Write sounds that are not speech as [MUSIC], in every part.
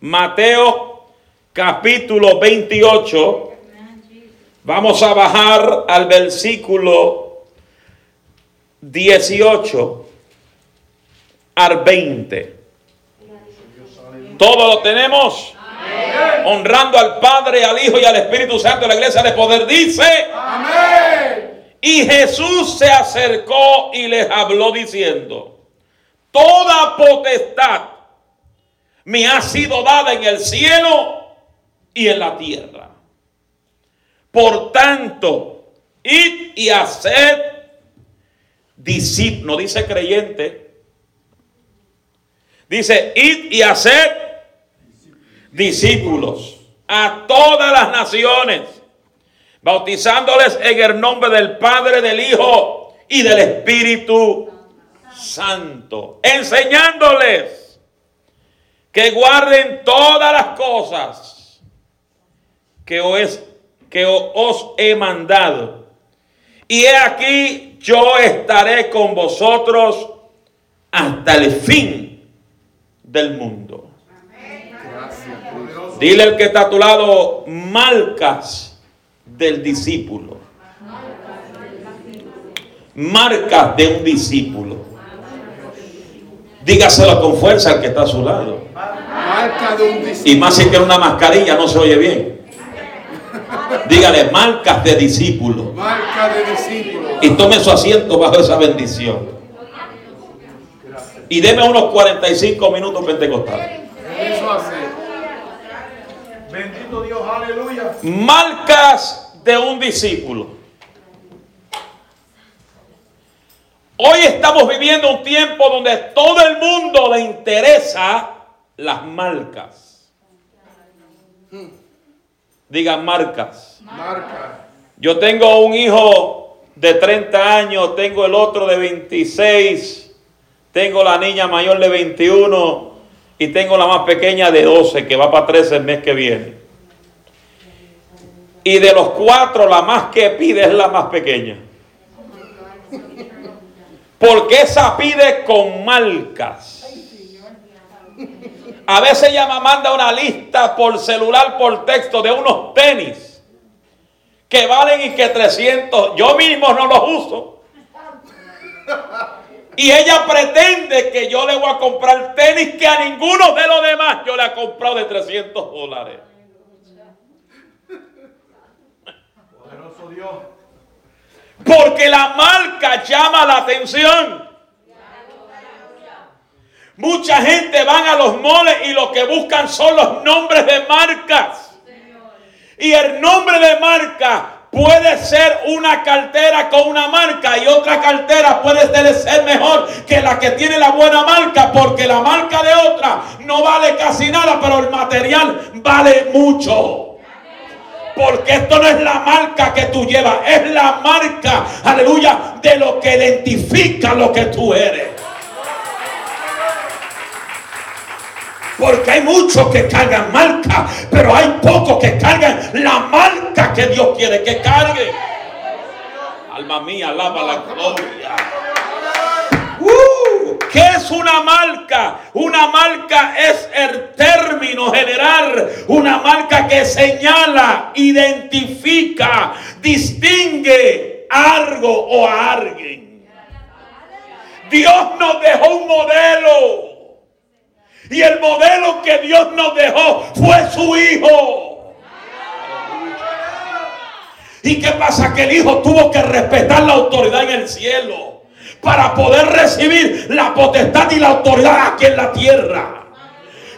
Mateo capítulo 28. Vamos a bajar al versículo 18 al 20. Todo lo tenemos. Honrando al Padre, al Hijo y al Espíritu Santo la iglesia de poder. Dice. Amén. Y Jesús se acercó y les habló diciendo, toda potestad me ha sido dada en el cielo y en la tierra. Por tanto, id y haced discípulos, no dice creyente, dice id y haced discípulos a todas las naciones, bautizándoles en el nombre del Padre, del Hijo y del Espíritu Santo, enseñándoles que guarden todas las cosas que os, que os he mandado. Y he aquí, yo estaré con vosotros hasta el fin del mundo. Dile el que está a tu lado, marcas del discípulo. Marcas de un discípulo. Dígaselo con fuerza al que está a su lado. Y más si tiene una mascarilla, no se oye bien. Dígale, marcas de discípulo. Y tome su asiento bajo esa bendición. Y deme unos 45 minutos pentecostales. Eso hace. Bendito Dios, aleluya. Marcas de un discípulo. Hoy estamos viviendo un tiempo donde todo el mundo le interesa las marcas. Digan marcas. Marcas. Yo tengo un hijo de 30 años, tengo el otro de 26, tengo la niña mayor de 21 y tengo la más pequeña de 12 que va para 13 el mes que viene. Y de los cuatro, la más que pide es la más pequeña. Porque esa pide con marcas. A veces ella me manda una lista por celular, por texto, de unos tenis que valen y que 300. Yo mismo no los uso. Y ella pretende que yo le voy a comprar tenis que a ninguno de los demás yo le he comprado de 300 dólares. Poderoso Dios. Porque la marca llama la atención. Mucha gente van a los moles y lo que buscan son los nombres de marcas. Y el nombre de marca Puede ser una cartera con una marca y otra cartera puede ser mejor que la que tiene la buena marca porque la marca de otra no vale casi nada, pero el material vale mucho. Porque esto no es la marca que tú llevas, es la marca, aleluya, de lo que identifica lo que tú eres. Porque hay muchos que cargan marca, pero hay pocos que cargan la marca que Dios quiere que cargue. Alma mía, alaba la gloria. ¿Qué es una marca? Una marca es el término general, una marca que señala, identifica, distingue algo o a alguien. Dios nos dejó un modelo. Y el modelo que Dios nos dejó fue su Hijo. ¿Y qué pasa? Que el Hijo tuvo que respetar la autoridad en el cielo para poder recibir la potestad y la autoridad aquí en la tierra.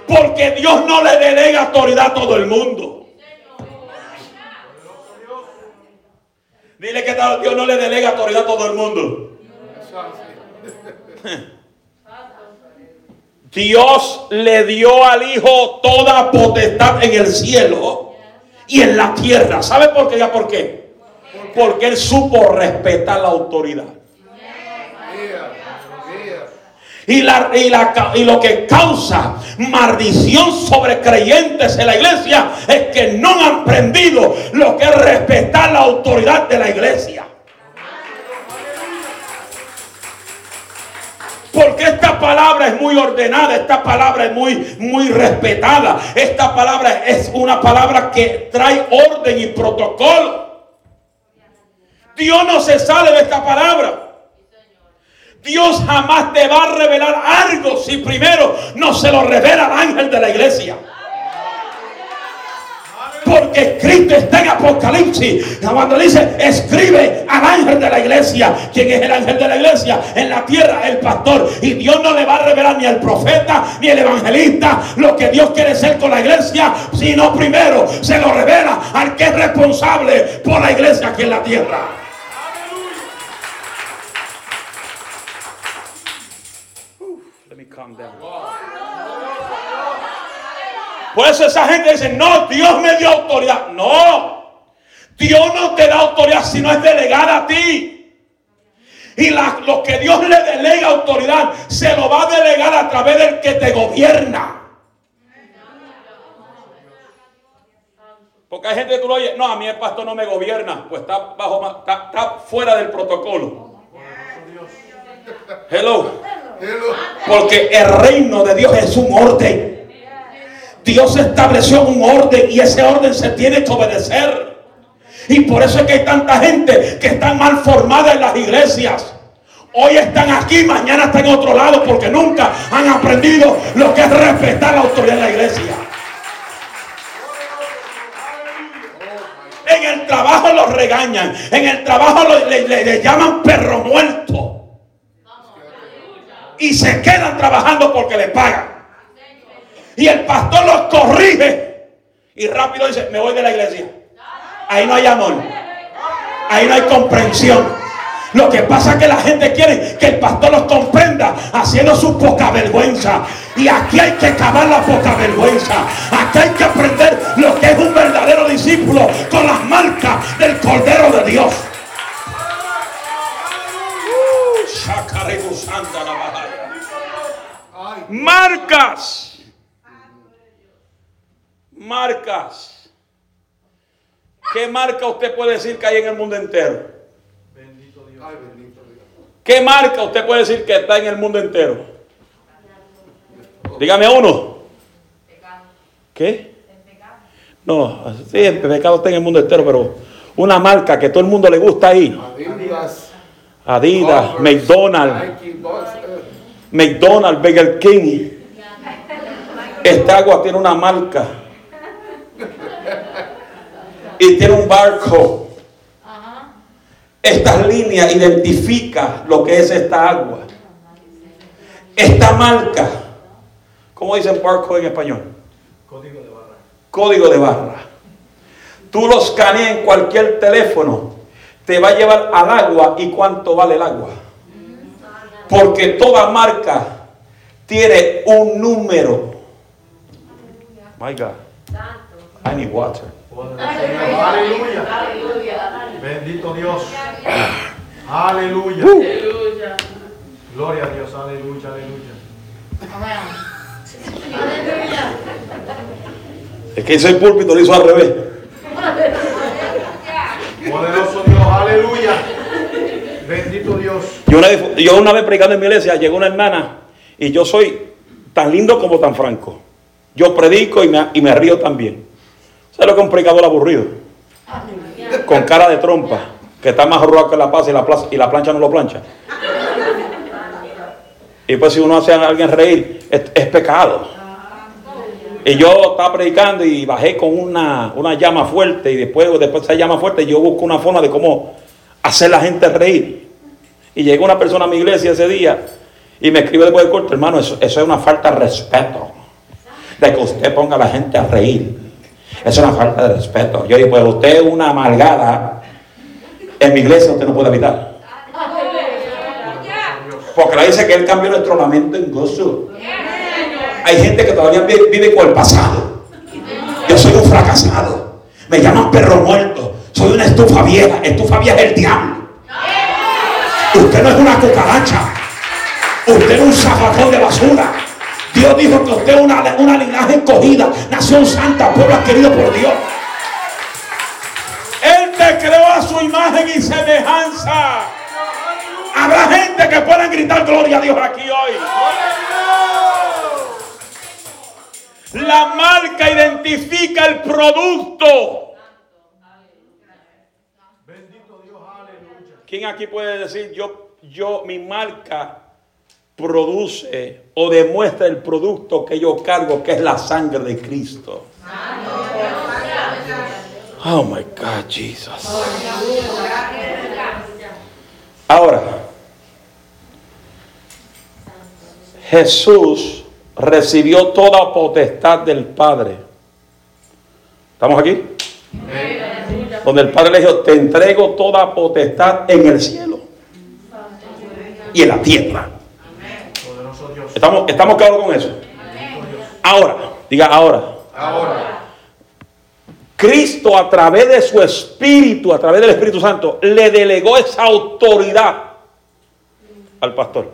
Porque Dios no le delega autoridad a todo el mundo. Dile que Dios no le delega autoridad a todo el mundo. Dios le dio al Hijo toda potestad en el cielo y en la tierra. ¿Sabe por qué? ¿Ya por qué? Porque Él supo respetar la autoridad. Y, la, y, la, y, lo que causa maldición sobre creyentes en la iglesia es que no han aprendido lo que es respetar la autoridad de la iglesia. Porque esta palabra es muy ordenada, esta palabra es muy, muy respetada. Esta palabra es una palabra que trae orden y protocolo. Dios no se sale de esta palabra. Dios jamás te va a revelar algo si primero no se lo revela al ángel de la iglesia. Porque Cristo está en Apocalipsis. Cuando dice, escribe al ángel de la iglesia. ¿Quién es el ángel de la iglesia? En la tierra, el pastor. Y Dios no le va a revelar ni al profeta ni al evangelista lo que Dios quiere ser con la iglesia. Sino primero se lo revela al que es responsable por la iglesia aquí en la tierra. Por eso esa gente dice, no, Dios me dio autoridad. No, Dios no te da autoridad si no es delegada a ti. Y lo que Dios le delega autoridad, se lo va a delegar a través del que te gobierna. Porque hay gente que tú lo oyes, no, a mí el pastor no me gobierna, pues está, bajo, está fuera del protocolo. Hello. Porque el reino de Dios es un orden. Dios estableció un orden y ese orden se tiene que obedecer. Y por eso es que hay tanta gente que está mal formada en las iglesias. Hoy están aquí, mañana están en otro lado porque nunca han aprendido lo que es respetar la autoridad de la iglesia. En el trabajo los regañan, en el trabajo le llaman perro muerto y se quedan trabajando porque le pagan. Y el pastor los corrige y rápido dice, me voy de la iglesia. Ahí no hay amor. Ahí no hay comprensión. Lo que pasa es que la gente quiere que el pastor los comprenda haciendo su poca vergüenza. Y aquí hay que acabar la poca vergüenza. Aquí hay que aprender lo que es un verdadero discípulo con las marcas del Cordero de Dios. Marcas. Marcas. ¿Qué marca usted puede decir que hay en el mundo entero? ¿Qué marca usted puede decir que está en el mundo entero? Dígame uno. ¿Qué? No, sí, el pecado está en el mundo entero, pero una marca que todo el mundo le gusta ahí. Adidas, McDonald's, McDonald's, Burger King. Esta agua tiene una marca. Y tiene un barco. Esta línea identifica lo que es esta agua. Esta marca. ¿Cómo dicen barco en español? Código de barra. Código de barra. Tú lo escaneas en cualquier teléfono te va a llevar al agua y cuánto vale el agua. Porque toda marca tiene un número. My God. I need water. Aleluya. Bendito Dios. Aleluya. Gloria a Dios. Aleluya, aleluya. Es que ese púlpito lo hizo al revés. Poderoso Dios, aleluya. Bendito Dios. Yo una, vez, yo una vez predicando en mi iglesia, llegó una hermana y yo soy tan lindo como tan franco. Yo predico y me, y me río también. ¿Sabes lo que es un predicador aburrido? Con cara de trompa, que está más arrugado que la paz y la, plancha no lo plancha. Y pues si uno hace a alguien reír, es, pecado. Y yo estaba predicando y bajé con una, llama fuerte y después, después de esa llama fuerte yo busco una forma de cómo hacer la gente reír. Y llegó una persona a mi iglesia ese día y me escribe después del corto, hermano, eso, es una falta de respeto. De que usted ponga a la gente a reír. Es una falta de respeto. Yo digo, pues usted es una amargada. En mi iglesia usted no puede evitar. Porque la dice que él cambió nuestro lamento en gozo. Hay gente que todavía vive con el pasado. Yo soy un fracasado. Me llaman perro muerto. Soy una estufa vieja. Estufa vieja es el diablo. Usted no es una cucaracha. Usted es un zafacón de basura. Dios dijo que usted es una, una linaje escogida, nación santa, pueblo querido por Dios. Él te creó a su imagen y semejanza. Habrá gente que pueda gritar gloria a Dios aquí hoy. La marca identifica el producto. Bendito Dios, aleluya. ¿Quién aquí puede decir yo, yo, mi marca produce o demuestra el producto que yo cargo, que es la sangre de Cristo? Oh my God, Jesus. Ahora, Jesús recibió toda potestad del Padre. ¿Estamos aquí? Donde el Padre le dijo, te entrego toda potestad en el cielo y en la tierra. ¿Estamos, estamos claros con eso? Ahora, diga ahora. Ahora. Cristo a través de su Espíritu, a través del Espíritu Santo, le delegó esa autoridad al pastor.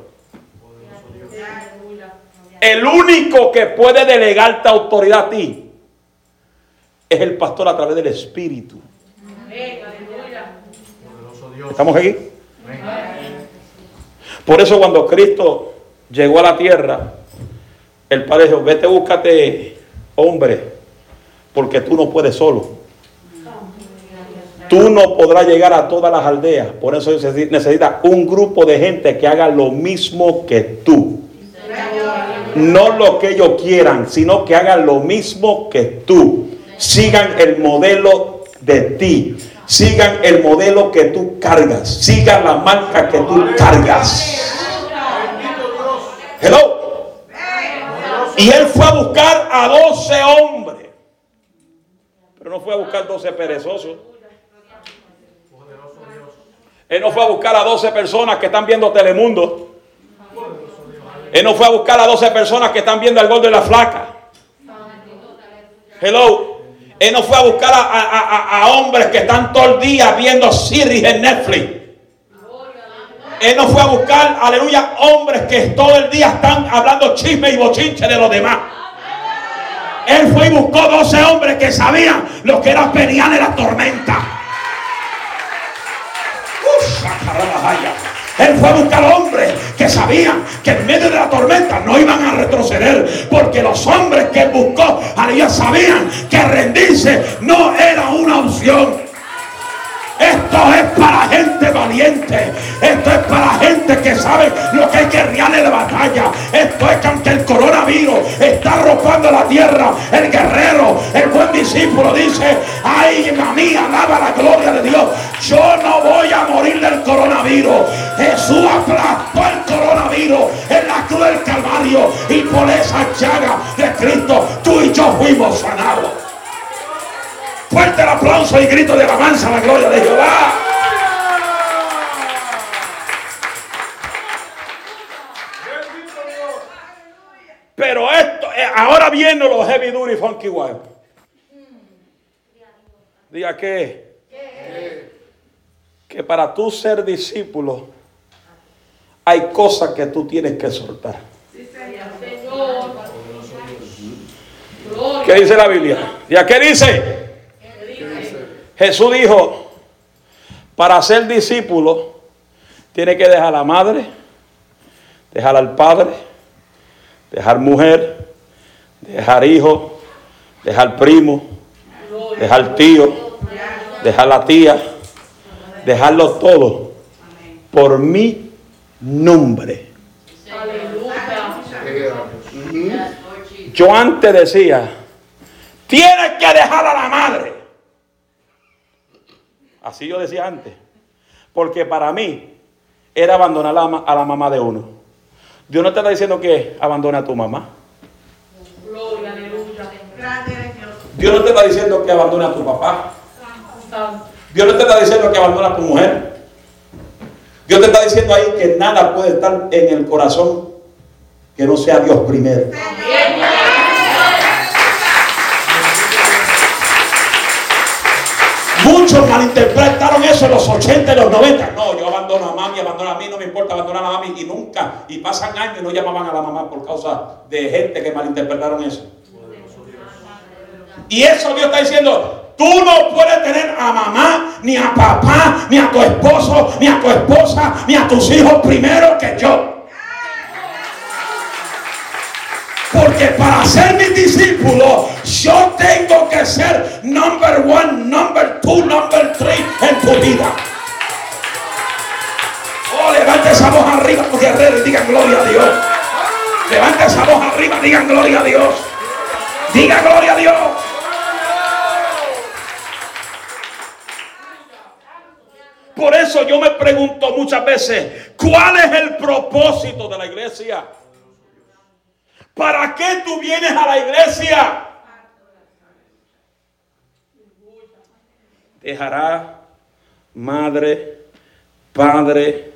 El único que puede delegarte autoridad a ti es el pastor a través del Espíritu. ¿Estamos aquí? Por eso cuando Cristo llegó a la tierra, el Padre dijo, vete, búscate hombre, porque tú no puedes solo. Tú no podrás llegar a todas las aldeas. Por eso necesita un grupo de gente que haga lo mismo que tú. No lo que ellos quieran, sino que hagan lo mismo que tú. Sigan el modelo de ti. Sigan el modelo que tú cargas. Sigan la marca que tú cargas. Hello. Y él fue a buscar a 12 hombres. Pero no fue a buscar 12 perezosos. Él no fue a buscar a 12 personas que están viendo Telemundo. Él no fue a buscar a 12 personas que están viendo el gol de la flaca. Hello. Él no fue a buscar a, a- a- a hombres que están todo el día viendo series en Netflix. Él no fue a buscar, aleluya, hombres que todo el día están hablando chisme y bochinche de los demás. Él fue y buscó 12 hombres que sabían lo que era pelear en la tormenta. Uf. Él fue a buscar hombres que sabían que en medio de la tormenta no iban a retroceder. Porque los hombres que buscó, aleluya, sabían que rendirse no era una opción. Esto es para gente valiente. Esto es para gente que sabe lo que hay que reales de batalla. Esto es que aunque el coronavirus está arropando la tierra, el guerrero, el buen discípulo dice, ay, mí, alaba la gloria de Dios. Yo no voy a morir del coronavirus. Jesús aplastó el coronavirus en la cruz del Calvario y por esa llaga de Cristo tú y yo fuimos sanados. Fuerte el aplauso y grito de alabanza a la gloria de Jehová. Pero esto, eh, ahora vienen los heavy duty funky wild. Diga que, que para tú ser discípulo hay cosas que tú tienes que soltar. ¿Qué dice la Biblia? ¿Ya qué dice? Jesús dijo, para ser discípulo, tiene que dejar a la madre, dejar al padre, dejar mujer, dejar hijo, dejar primo, dejar tío, dejar la tía, dejarlo todo por mi nombre. Yo antes decía, tienes que dejar a la madre. Así yo decía antes. Porque para mí era abandonar a la, ma- a la mamá de uno. Dios no te está diciendo que abandone a tu mamá. Dios no te está diciendo que abandone a tu papá. Dios no te está diciendo que abandone a tu mujer. Dios te está diciendo ahí que nada puede estar en el corazón que no sea Dios primero. Muchos malinterpretaron eso en los 80 y los 90. No, yo abandono a mami, abandono a mí, no me importa abandonar a mami. Y nunca, y pasan años y no llamaban a la mamá por causa de gente que malinterpretaron eso. Y eso Dios está diciendo, tú no puedes tener a mamá ni a papá, ni a tu esposo, ni a tu esposa, ni a tus hijos primero que yo. Porque para ser mi discípulo, yo tengo que ser number one, number two, number three en tu vida. Oh, levante esa voz arriba, los guerreros, y digan gloria a Dios. Levante esa voz arriba, digan gloria a Dios. Diga gloria a Dios. Por eso yo me pregunto muchas veces, ¿cuál es el propósito de la iglesia? ¿Para qué tú vienes a la iglesia? Dejará madre, padre,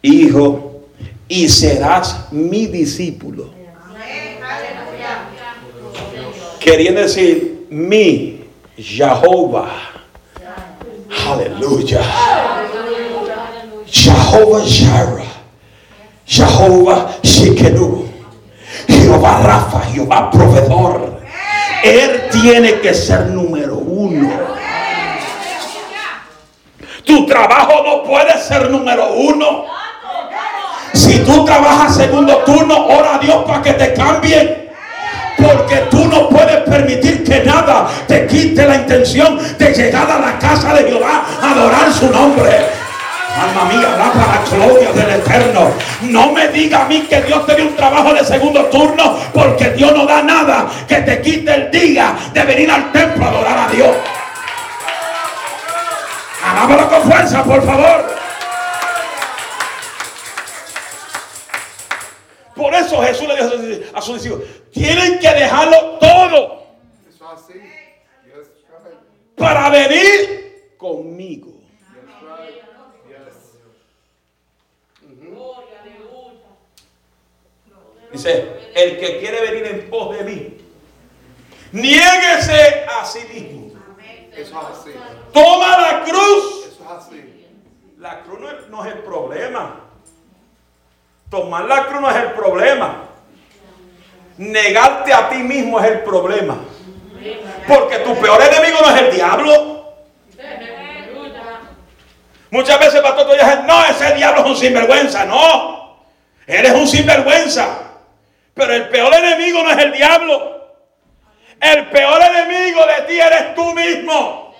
hijo y serás mi discípulo. Queriendo decir mi Jehová. Aleluya. Jehová Jireh. Jehová Shekenu. Jehová Rafa, Jehová proveedor. Él tiene que ser número uno. Tu trabajo no puede ser número uno. Si tú trabajas segundo turno, ora a Dios para que te cambien. Porque tú no puedes permitir que nada te quite la intención de llegar a la casa de Jehová a adorar su nombre. Alma mía, da para la gloria del Eterno. No me diga a mí que Dios te dio un trabajo de segundo turno, porque Dios no da nada que te quite el día de venir al templo a adorar a Dios. Hagámoslo con fuerza, por favor. Por eso Jesús le dijo a sus discípulos, tienen que dejarlo todo para venir conmigo. Dice, el que quiere venir en pos de mí, niéguese a sí mismo. Eso es así. Toma la cruz. Eso es así. La cruz no es, no es el problema. Tomar la cruz no es el problema. Negarte a ti mismo es el problema. Porque tu peor enemigo no es el diablo. Muchas veces, pastor, tú dices, no, ese diablo es un sinvergüenza. No, él es un sinvergüenza. Pero el peor enemigo no es el diablo. El peor enemigo de ti eres tú mismo.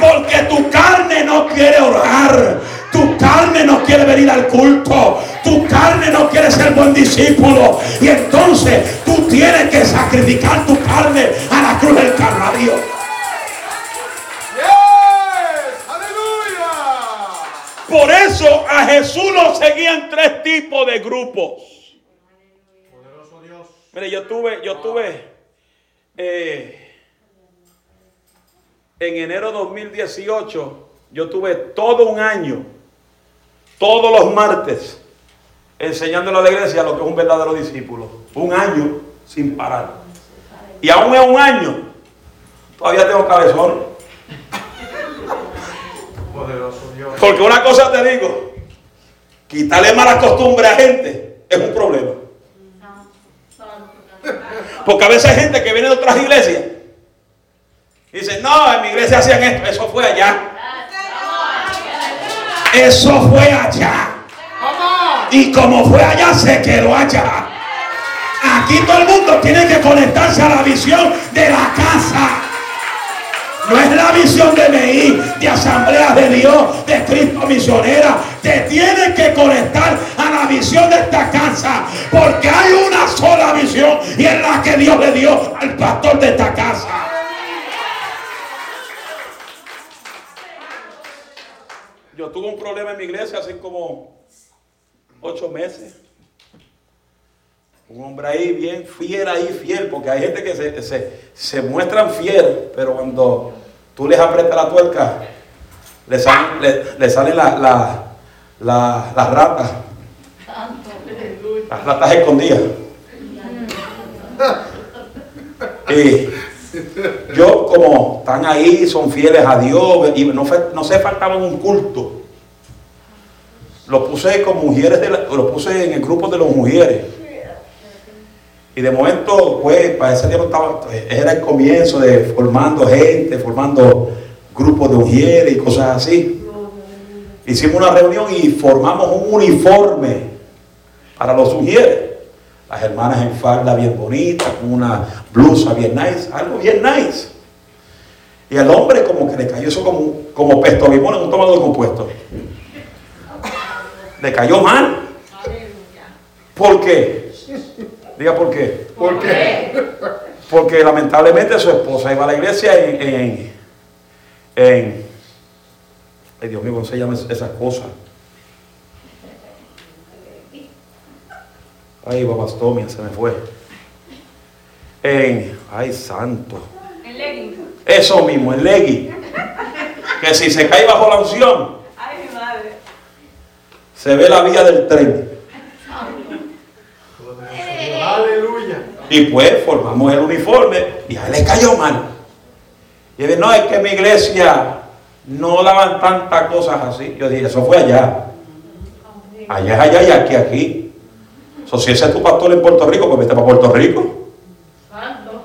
Porque tu carne no quiere orar. Tu carne no quiere venir al culto. Tu carne no quiere ser buen discípulo. Y entonces tú tienes que sacrificar tu carne a la cruz del Calvario. Por eso a Jesús lo seguían tres tipos de grupos. Poderoso Dios. Mire, yo tuve, yo tuve eh, en enero 2018, yo tuve todo un año, todos los martes, enseñándole a la iglesia lo que es un verdadero discípulo. Un año sin parar. Y aún en un año, todavía tengo cabezón. Poderoso. Porque una cosa te digo, quitarle mala costumbre a gente es un problema. Porque a veces hay gente que viene de otras iglesias y dice, no, en mi iglesia hacían esto, eso fue allá. Eso fue allá. Y como fue allá, se quedó allá. Aquí todo el mundo tiene que conectarse a la visión de la casa. No es la visión de MEI, de Asamblea de Dios, de Cristo Misionera. Te tienes que conectar a la visión de esta casa. Porque hay una sola visión y es la que Dios le dio al pastor de esta casa. Yo tuve un problema en mi iglesia hace como ocho meses. Un hombre ahí bien fiel, ahí fiel, porque hay gente que se, se, se muestran fiel, pero cuando tú les aprietas la tuerca, le salen, le, le salen la- la- la- las ratas. Las ratas escondidas. Y yo, como están ahí, son fieles a Dios, y no, no se faltaban un culto. Lo puse con mujeres, de la- lo puse en el grupo de las mujeres. Y de momento, pues, para ese tiempo estaba, era el comienzo de formando gente, formando grupos de ujieres y cosas así. Hicimos una reunión y formamos un uniforme para los ujieres. Las hermanas en falda bien bonita, con una blusa bien nice, algo bien nice. Y el hombre como que le cayó eso como, como pesto limón en un tomado de compuesto. Le cayó mal. ¿Por qué? Diga por qué. ¿Por qué? Porque lamentablemente su esposa iba a la iglesia en, en, en ay Dios mío, ¿cómo se llaman esas cosas? Ay, babastomia, se me fue. En, ay, santo. El legging. Eso mismo, el legui. Que si se cae bajo la unción, Ay, mi madre. se ve la vía del tren. Aleluya. Y pues formamos el uniforme y a él le cayó mal. Y él dice, no, es que mi iglesia no daban tantas cosas así. Yo dije, eso fue allá. Allá es allá y aquí aquí. So, si ese es tu pastor en Puerto Rico, pues vete para Puerto Rico. Santo.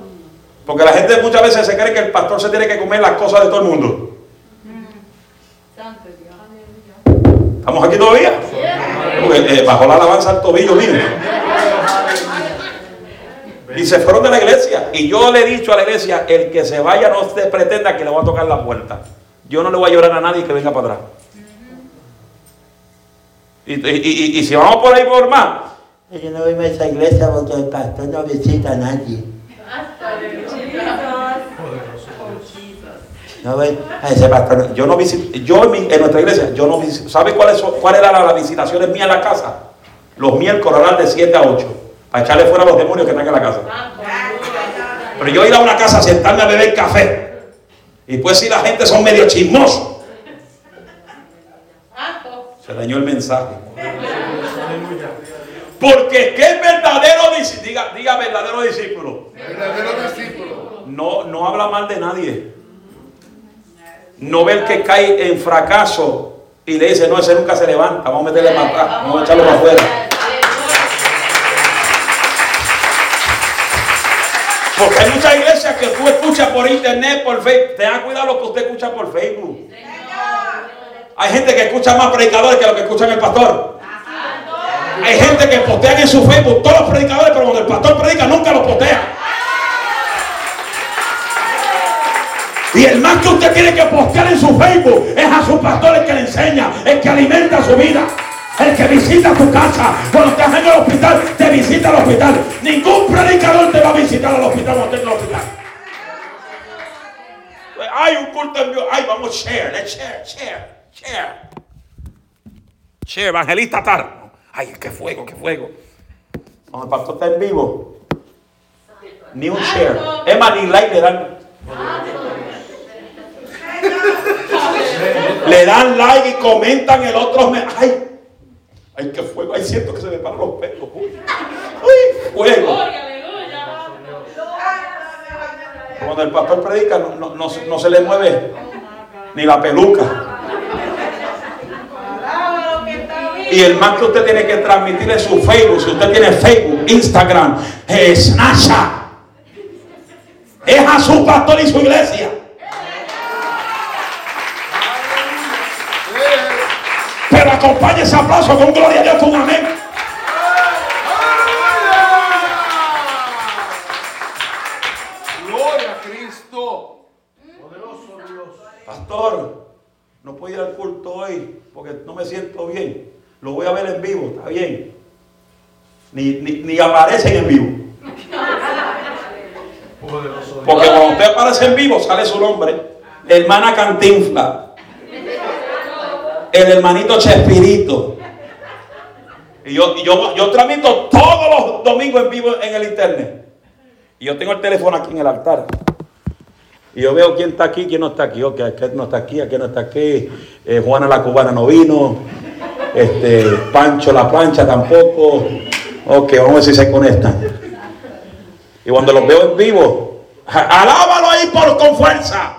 Porque la gente muchas veces se cree que el pastor se tiene que comer las cosas de todo el mundo. Santo Dios. ¿Estamos aquí todavía? Porque, eh, bajó la alabanza al tobillo mío. Y se fueron de la iglesia. Y yo le he dicho a la iglesia, el que se vaya no se pretenda que le voy a tocar la puerta. Yo no le voy a llorar a nadie que venga para atrás. Y, y- y- y si vamos por ahí por más, Yo no voy a esa iglesia porque el pastor no visita a nadie. No voy a ese pastor. yo no visito, yo en, mi- en nuestra iglesia, yo no visito. ¿Sabe cuáles son- cuál era la, la visitaciones mía en la casa? Los miércoles de 7 a 8. Para echarle fuera a los demonios que están en la casa. Pero yo ir a una casa a sentarme a beber café. Y pues si la gente son medio chismosos. Se dañó el mensaje. Porque qué verdadero discípulo, diga, diga verdadero discípulo. Verdadero discípulo. No, no habla mal de nadie. No ve el que cae en fracaso y le dice, no, ese nunca se levanta, vamos a meterle para atrás, vamos a echarlo para afuera. Porque hay muchas iglesias que tú escuchas por internet, por Facebook. Tenga cuidado lo que usted escucha por Facebook. Hay gente que escucha más predicadores que lo que escuchan el pastor. Hay gente que postean en su Facebook todos los predicadores, pero cuando el pastor predica nunca lo postea. Y el más que usted tiene que postear en su Facebook es a su pastor el que le enseña, el que alimenta su vida, el que visita tu casa. Cuando estás en el hospital, te visita al hospital. Ningún predicador te va a visitar al hospital cuando estés en el hospital. Hay un culto en vivo. Ay, vamos, share, let's share, share, share. Share, evangelista Tar. Ay, qué fuego, qué fuego. Cuando el pastor está en vivo, ni un share. Es más, ni like le dan. Le dan like y comentan el otro. Me... Ay, ay, qué fuego. Ay, siento que se me paran los pelos. Uy. Fuego. Cuando el pastor predica, no, no- no no se le mueve ni la peluca. Y el más que usted tiene que transmitir en su Facebook, si usted tiene Facebook, Instagram, Snapchat, es a su pastor y su iglesia. Pero acompañe ese aplauso con gloria a Dios, con amén. Gloria a Cristo. Poderoso Dios. Pastor, no puedo ir al culto hoy porque no me siento bien. Lo voy a ver en vivo, está bien. Ni, ni, ni aparecen en vivo. Porque cuando usted aparece en vivo sale su nombre. Hermana Cantinfla. El hermanito Chespirito. Y yo, y yo, yo transmito todos los domingos en vivo en el internet. Y yo tengo el teléfono aquí en el altar. Y yo veo quién está aquí, quién no está aquí. Ok, aquel no está aquí, aquel no está aquí. Eh, Juana la cubana no vino. Este, Pancho la plancha tampoco. Ok, vamos a ver si se conectan. Y cuando los veo en vivo, alábalo ahí por, con fuerza.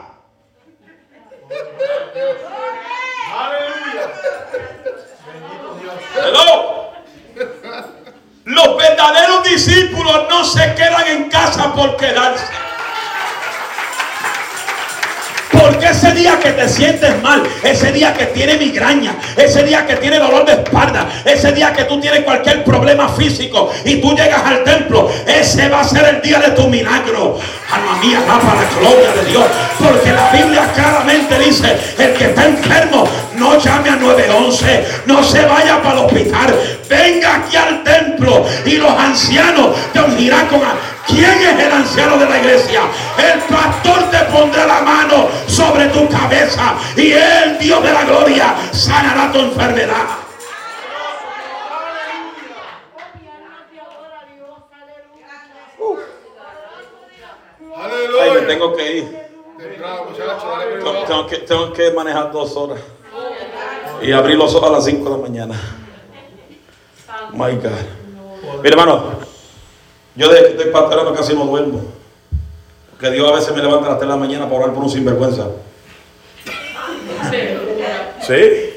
Aleluya. Bendito Dios. Hello. Los verdaderos discípulos no se quedan en casa por quedarse. Porque ese día que te sientes mal, ese día que tiene migraña, ese día que tiene dolor de espalda, ese día que tú tienes cualquier problema físico y tú llegas al templo, ese va a ser el día de tu milagro. Alma mía, va para la gloria de Dios. Porque la Biblia claramente dice, el que está enfermo, no llame a 911, no se vaya para el hospital, venga aquí al templo y los ancianos te ungirán con... a- ¿Quién es el anciano de la iglesia? El pastor te pondrá la mano sobre tu cabeza y el Dios de la gloria sanará tu enfermedad. Ay, me Aleluya. tengo que ir. Tengo que, tengo que manejar dos horas. Y abrir los ojos a las 5 de la mañana. My God. Mira, hermano, yo que estoy pastorando casi no duermo. Porque Dios a veces me levanta a las 3 de la mañana para orar por un sinvergüenza. Sí.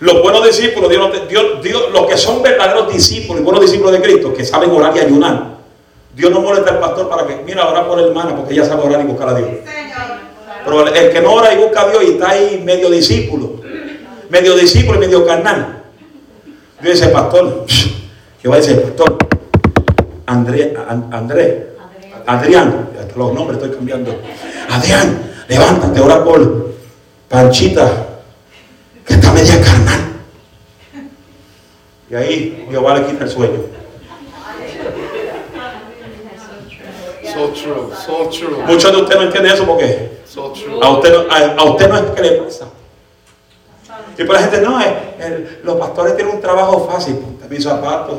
Los buenos discípulos, Dios, Dios- Dios- los que son verdaderos discípulos y buenos discípulos de Cristo, que saben orar y ayunar. Dios no molesta al pastor para que, mira, ora por la hermana, porque ella sabe orar y buscar a Dios. Pero el, que no ora y busca a Dios y está ahí medio discípulo, medio discípulo y medio carnal. Dios dice, pastor, [LAUGHS] a decir, pastor, André, An- André, Adrián, los nombres estoy cambiando. Adrián, levántate, ora por Panchita, que está media carnal. Y ahí Jehová le quita el sueño. So true, so true, Muchos de ustedes no entienden eso porque so true. A usted, no- a, a usted no es que le pasa. Y para la gente, no, el- los pastores tienen un trabajo fácil. Ponte mis zapatos.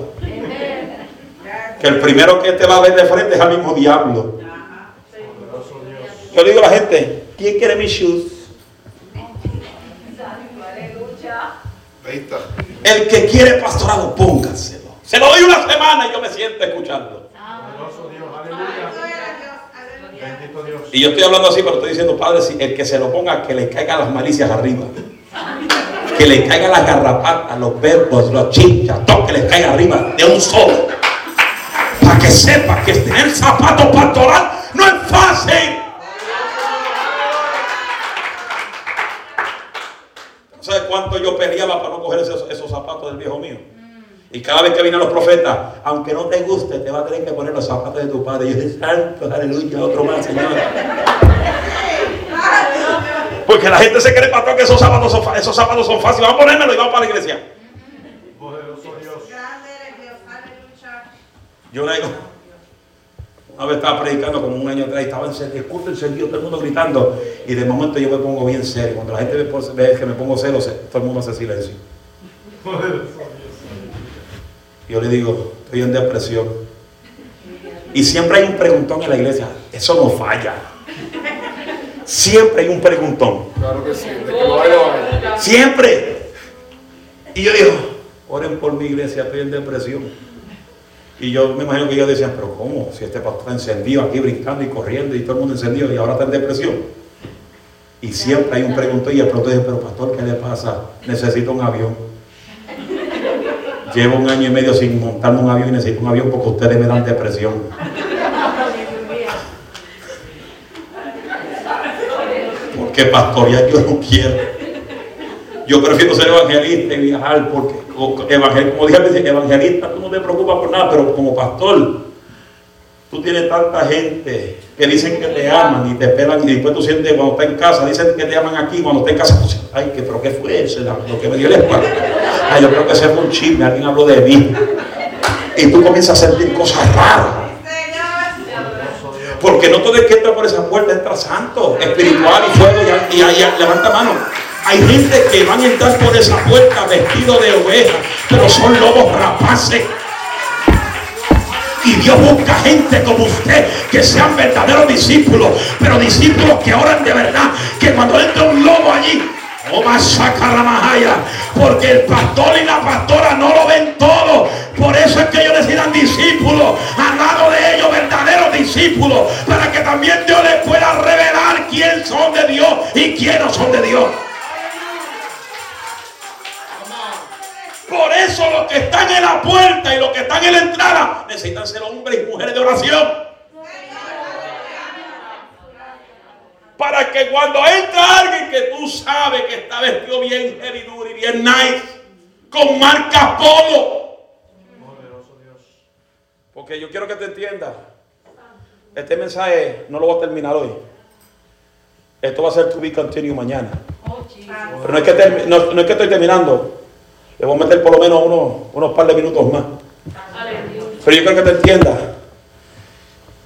Que el primero que te va a ver de frente es al mismo diablo. Yo le digo a la gente, ¿quién quiere mis shoes? Ahí está. El que quiere pastorado, póngaselo. Se lo doy una semana y yo me siento escuchando. Y yo estoy hablando así, pero estoy diciendo, Padre, si el que se lo ponga, que le caigan las malicias arriba. Que le caigan las garrapatas, los verbos, los chinchas, todo que les caiga arriba de un solo. Para que sepa que tener zapatos pastoral no es fácil. ¿No sabes cuánto yo peleaba para no coger esos zapatos del viejo mío? Y cada vez que vienen los profetas, aunque no te guste, te va a tener que poner los zapatos de tu padre. Y yo dije, santo, aleluya, otro más, Señor. Porque la gente se cree, pastor, que esos zapatos son, esos zapatos son fáciles. Vamos a ponérmelo y vamos para la iglesia. Yo le digo, una vez estaba predicando como un año atrás y estaba encendido, el culto encendido, todo el mundo gritando. Y de momento yo me pongo bien serio. Cuando la gente ve, que me pongo serio, se- todo el mundo hace silencio. Yo le digo, estoy en depresión. Y siempre hay un preguntón en la iglesia. Eso no falla. Siempre hay un preguntón. Claro que sí. De que hay. Siempre. Y yo digo, oren por mi iglesia, estoy en depresión. Y yo me imagino que ellos decían, pero ¿cómo? Si este pastor está encendido aquí brincando y corriendo y todo el mundo encendido y ahora está en depresión. Y siempre hay un preguntón y el pronto dice, pero pastor, ¿qué le pasa? Necesito un avión. Llevo un año y medio sin montarme un avión y necesito un avión porque ustedes me dan depresión. Porque pastorear yo no quiero. Yo prefiero ser evangelista y viajar porque, evangel- como dije, evangelista, tú no te preocupas por nada, pero como pastor, tú tienes tanta gente que dicen que te aman y te esperan y después tú sientes cuando estás en casa, dicen que te aman aquí, cuando estás en casa, tú sientes, ay, que, pero ¿qué fue eso? Lo que me dio la espalda. Ay, yo creo que ese fue un chisme, alguien habló de mí. Y tú comienzas a sentir cosas raras. Porque no todo el que entra por esa puerta entra santo, espiritual y fuego. Y, y, y- levanta mano. Hay gente que van a entrar por esa puerta vestido de oveja, pero son lobos rapaces. Y Dios busca gente como usted que sean verdaderos discípulos, pero discípulos que oran de verdad. Que cuando entra un lobo allí, porque el pastor y la pastora no lo ven todo. Por eso es que ellos necesitan discípulos, al lado de ellos verdaderos discípulos, para que también Dios les pueda revelar quién son de Dios y quién no son de Dios. Por eso los que están en la puerta y los que están en la entrada necesitan ser hombres y mujeres de oración. Para que cuando entra alguien que tú sabes que está vestido bien heavy duty, bien nice, con marca polo. Porque yo quiero que te entiendas. Este mensaje no lo voy a terminar hoy. Esto va a ser to be continue mañana. Pero no es que, termi- no, no es que estoy terminando. Le voy a meter por lo menos unos, unos par de minutos más. Pero yo quiero que te entiendas.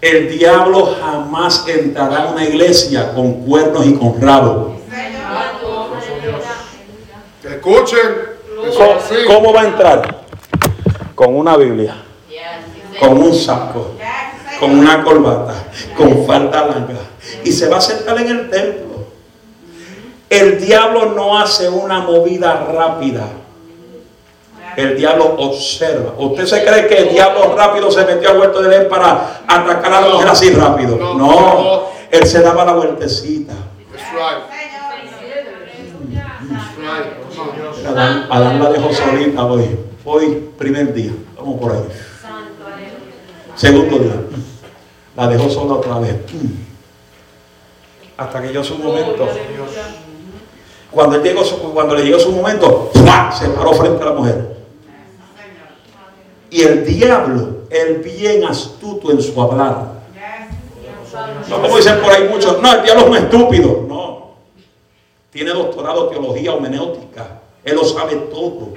El diablo jamás entrará en una iglesia con cuernos y con rabo. Escuchen. ¿Cómo, va a entrar? Con una Biblia, con un saco, con una corbata, con falda larga. Y se va a sentar en el templo. El diablo no hace una movida rápida. El diablo observa. ¿Usted se cree que el diablo rápido se metió al huerto de él para atacar a la mujer así rápido? No, él se daba la vueltecita. Adán, Adán la dejó solita hoy. Hoy, primer día. Vamos por ahí. Segundo día. La dejó sola otra vez. Hasta que llegó su momento. Cuando, él llegó su- cuando le llegó su momento, ¡fua! se paró frente a la mujer. Y el diablo, el bien astuto en su hablar. No como dicen por ahí muchos, no, el diablo es un estúpido. No. Tiene doctorado en teología homenéutica. Él lo sabe todo.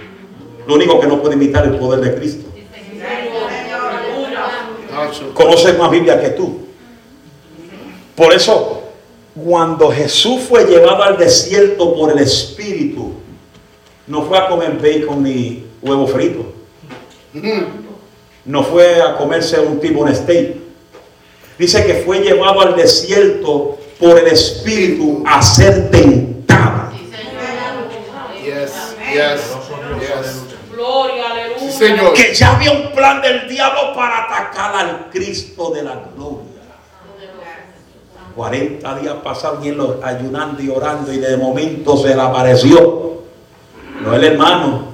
Lo único que no puede imitar el poder de Cristo. Conoce más Biblia que tú. Por eso, cuando Jesús fue llevado al desierto por el Espíritu, no fue a comer bacon ni huevo frito. No fue a comerse un tipo un steak. Dice que fue llevado al desierto por el Espíritu a ser tentado. Yes. Yes. Yes. Gloria, aleluya. Sí, señor. Que ya había un plan del diablo para atacar al Cristo de la gloria. 40 días pasaron y él ayunando y orando y de momento se le apareció. No el hermano,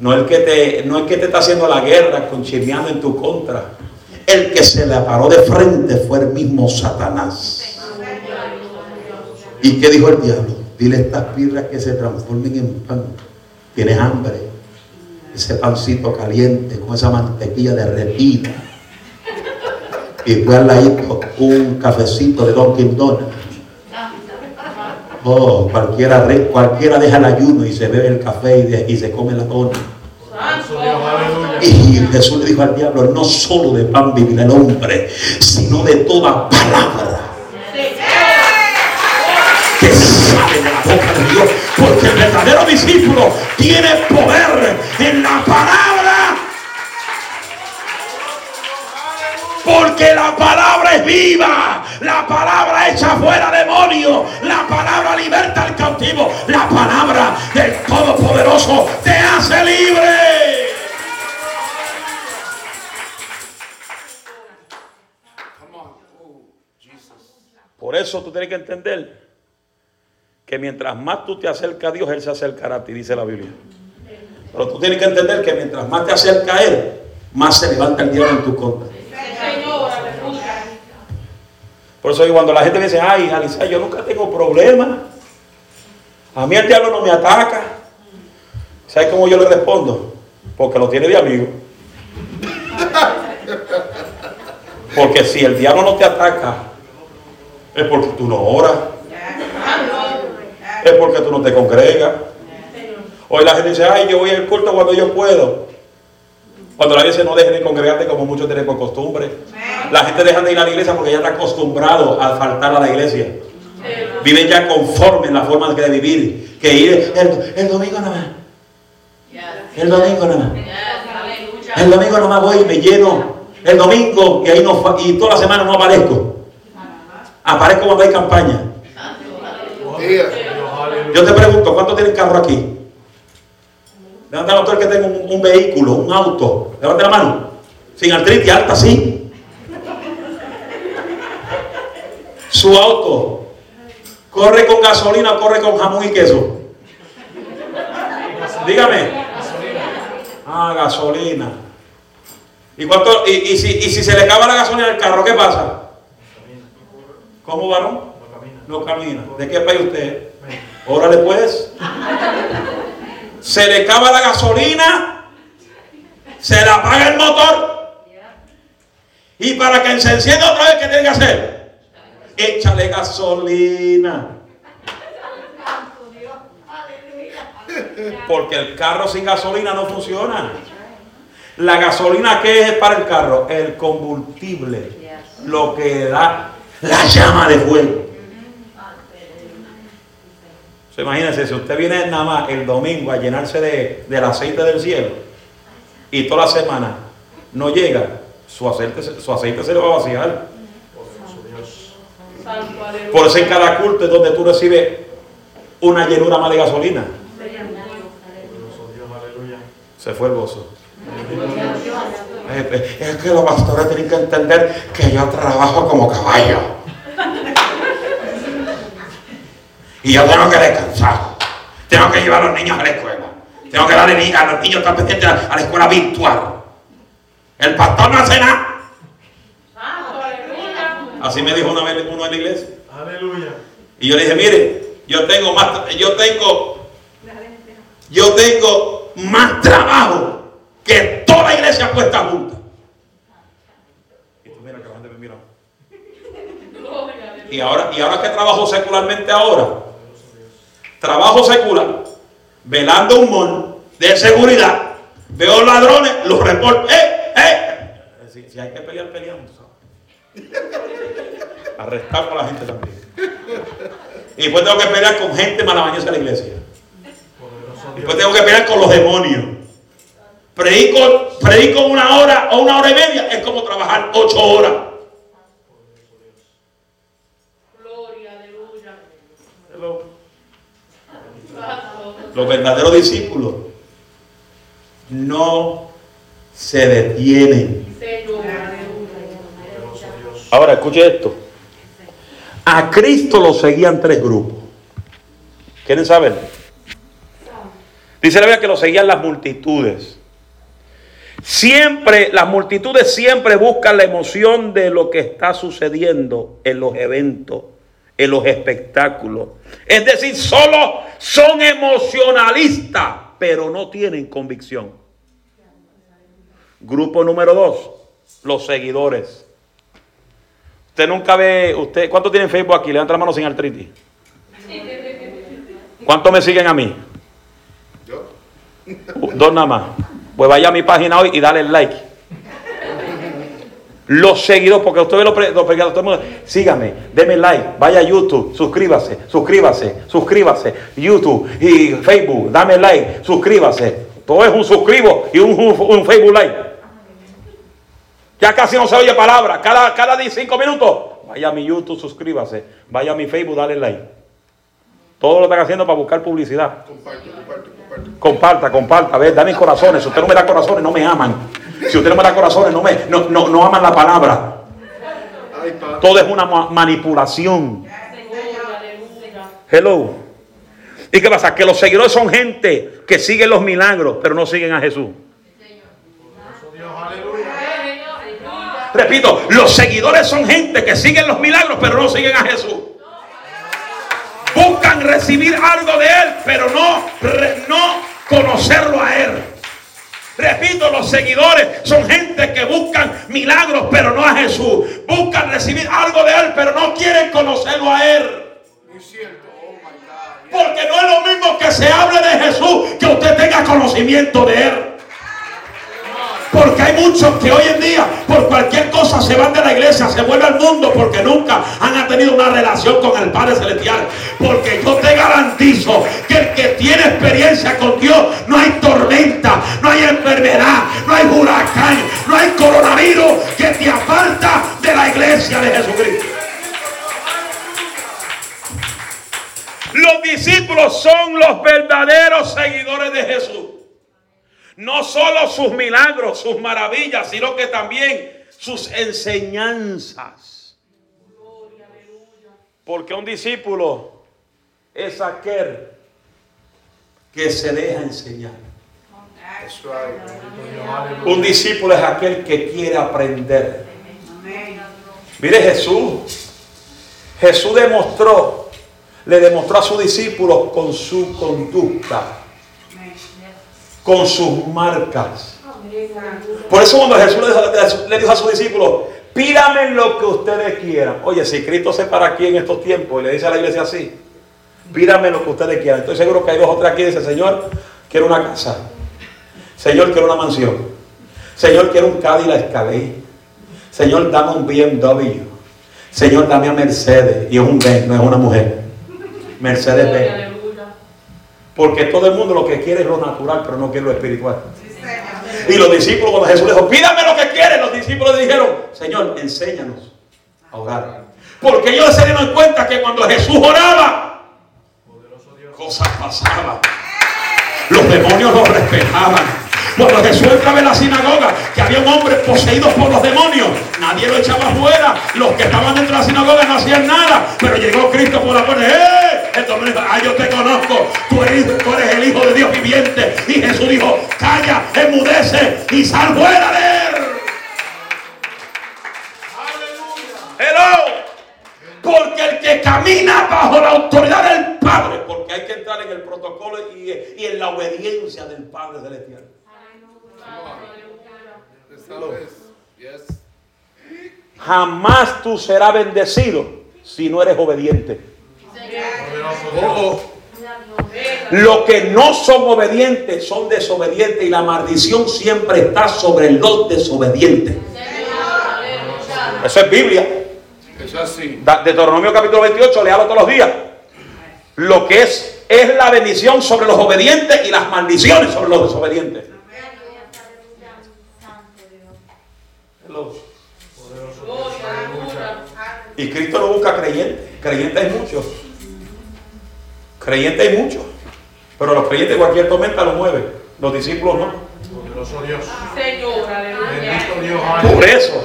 no el que te, no que te está haciendo la guerra, conciliando en tu contra. El que se le paró de frente fue el mismo Satanás. ¿Y qué dijo el diablo? Dile a estas piedras que se transformen en pan. Tienes hambre. Ese pancito caliente con esa mantequilla derretida. Y fue ladito un cafecito de Dunkin' Donuts. Oh, cualquiera, re- cualquiera deja el ayuno y se bebe el café y, de- y se come la dona. Y Jesús le dijo al diablo, no solo de pan vivirá el hombre, sino de toda palabra que sale de la boca de Dios. Porque el verdadero discípulo tiene poder en la palabra. Porque la palabra es viva, la palabra echa fuera demonios, la palabra liberta al cautivo, la palabra del Todopoderoso te hace libre. Por eso tú tienes que entender que mientras más tú te acercas a Dios, Él se acercará a ti, dice la Biblia. Pero tú tienes que entender que mientras más te acercas a Él, más se levanta el diablo en tu contra. Por eso cuando la gente me dice, ay, Alisa, yo nunca tengo problemas. A mí el diablo no me ataca. ¿Sabes cómo yo le respondo? Porque lo tiene de amigo. Porque si el diablo no te ataca, es porque tú no oras, es porque tú no te congregas. Hoy la gente dice, ay, yo voy al culto cuando yo puedo. Cuando la gente no dejes de congregarte como muchos tienen por costumbre. La gente deja de ir a la iglesia porque ya está acostumbrado a faltar a la iglesia. Viven ya conforme en la forma de vivir. Que ir el, el domingo nada más. El domingo nada más. El domingo nada más voy y me lleno. El domingo y ahí no y toda la semana no aparezco. Aparezco cuando hay campaña. Yo te pregunto, ¿cuántos tienen carro aquí? Levanta la el que tenga un, un vehículo, un auto. Levanta la mano. Sin artritis, alta, sí. Su auto. ¿Corre con gasolina o corre con jamón y queso? Dígame. Ah, gasolina. ¿Y, cuánto, y, y si, y si se le acaba la gasolina al carro, qué pasa? ¿Cómo, varón? No camina. No camina. ¿De qué país usted? Órale pues. Se le acaba la gasolina, se le apaga el motor. Y para que se encienda otra vez, ¿qué tiene que hacer? Échale gasolina. Porque el carro sin gasolina no funciona. La gasolina, ¿qué es para el carro? El combustible. Lo que da la llama de fuego. Se imagínense, si usted viene nada más el domingo a llenarse de, del aceite del cielo y toda la semana no llega, su aceite, su aceite se le va a vaciar. Por eso en cada culto es donde tú recibes una llenura más de gasolina. Se fue el gozo. Es que los pastores tienen que entender que yo trabajo como caballo. Y yo tengo que descansar. Tengo que llevar a los niños a la escuela. Tengo que darle ni- a los niños pendientes a la escuela virtual. El pastor no hace nada. Así me dijo una vez uno en la iglesia. Aleluya. Y yo le dije, mire, yo tengo más, yo tengo, yo tengo más trabajo que toda la iglesia puesta junta. Y tú mira que la gente me aleluya. Y ahora, y ahora que trabajo secularmente ahora, trabajo secular, velando un mall de seguridad, veo ladrones, los reporto, ¡eh! ¡eh! Si, hay que pelear, peleamos. Arrestar a la gente también. Y después tengo que pelear con gente malabañosa de la iglesia. Después tengo que pelear con los demonios. Predico, predico una hora o una hora y media, es como trabajar ocho horas. Gloria, aleluya. Hello. Santo. Los verdaderos discípulos no se detienen. Ahora escuche esto. A Cristo lo seguían tres grupos. ¿Quieren saber? Dice la Biblia que lo seguían las multitudes. Siempre, las multitudes siempre buscan la emoción de lo que está sucediendo en los eventos, en los espectáculos. Es decir, solo son emocionalistas, pero no tienen convicción. Grupo número dos, los seguidores. Usted nunca ve, usted, ¿cuántos tienen Facebook aquí? Levanta la mano sin artritis. ¿Cuántos me siguen a mí? Yo. Dos nada más. Pues vaya a mi página hoy y dale el like. Los seguidores, porque ustedes lo, pre- lo predicadores, todo el mundo, sígame, deme like, vaya a YouTube, suscríbase, suscríbase, suscríbase, YouTube y Facebook, dame like, suscríbase. Todo es un suscribo y un, un- un Facebook like. Ya casi no se oye palabra. Cada, cada 5 minutos, vaya a mi YouTube, suscríbase, vaya a mi Facebook, dale like. Todo lo están haciendo para buscar publicidad. Comparte, comparte, comparte. Comparta, comparta, a ver, dame corazones. Si usted no me da corazones, no me aman. Si usted no me da corazones, no, me, no, no, no aman la palabra. Todo es una ma- manipulación. Hello. ¿Y qué pasa? Que los seguidores son gente que siguen los milagros, pero no siguen a Jesús. Repito, los seguidores son gente que siguen los milagros, pero no siguen a Jesús. Buscan recibir algo de Él, pero no, no conocerlo a Él. Repito, los seguidores son gente que buscan milagros, pero no a Jesús. Buscan recibir algo de Él, pero no quieren conocerlo a Él. Oh. Porque no es lo mismo que se hable de Jesús que usted tenga conocimiento de Él. Porque hay muchos que hoy en día por cualquier cosa se van de la iglesia, se vuelven al mundo porque nunca han tenido una relación con el Padre Celestial. Porque yo te garantizo que el que tiene experiencia con Dios, no hay tormenta, no hay enfermedad, no hay huracán, no hay coronavirus que te aparta de la iglesia de Jesucristo. Los discípulos son los verdaderos seguidores de Jesús. No solo sus milagros, sus maravillas, sino que también sus enseñanzas. Porque un discípulo es aquel que se deja enseñar. Un discípulo es aquel que quiere aprender. Mire Jesús. Jesús demostró, le demostró a sus discípulos con su conducta, con sus marcas. Por eso cuando Jesús le dijo, a sus discípulos, pídame lo que ustedes quieran. Oye, si Cristo se para aquí en estos tiempos y le dice a la iglesia así, pídame lo que ustedes quieran. Estoy seguro que hay dos o tres aquí que dicen, Señor, quiero una casa. Señor, quiero una mansión. Señor, quiero un Cadillac Escalade. Señor, dame un BMW. Señor, dame a Mercedes. Y es un Benz, no es una mujer. Mercedes aleluya. Porque todo el mundo lo que quiere es lo natural, pero no quiere lo espiritual. Y los discípulos, cuando Jesús le dijo, pídame lo que quieren, los discípulos le dijeron, Señor, enséñanos a orar. Porque ellos se dieron cuenta que cuando Jesús oraba, cosas pasaban. Los demonios lo respetaban. Cuando Jesús entraba en la sinagoga, que había un hombre poseído por los demonios, nadie lo echaba afuera. Los que estaban dentro de la sinagoga no hacían nada. Pero llegó Cristo por la puerta. ¡Eh! Dijo, ah, yo te conozco. Tú eres, tú eres el Hijo de Dios viviente. Y Jesús dijo, calla, emudece y sal fuera de él. Hello. Porque el que camina bajo la autoridad del Padre, porque hay que entrar en el protocolo y, y en la obediencia del Padre celestial. Jamás tú serás bendecido si no eres obediente. Oh, Los que no son obedientes son desobedientes y la maldición siempre está sobre los desobedientes. Eso es Biblia. es así. Deuteronomio capítulo 28, léalo todos los días. Lo que es es la bendición sobre los obedientes y las maldiciones sobre los desobedientes. Y Cristo no busca creyentes. Creyentes hay muchos. Creyentes hay muchos. Pero los creyentes cualquier tormenta lo mueve. Los discípulos no. Poderoso Dios. Señor, aleluya. Bendito Dios. Por eso,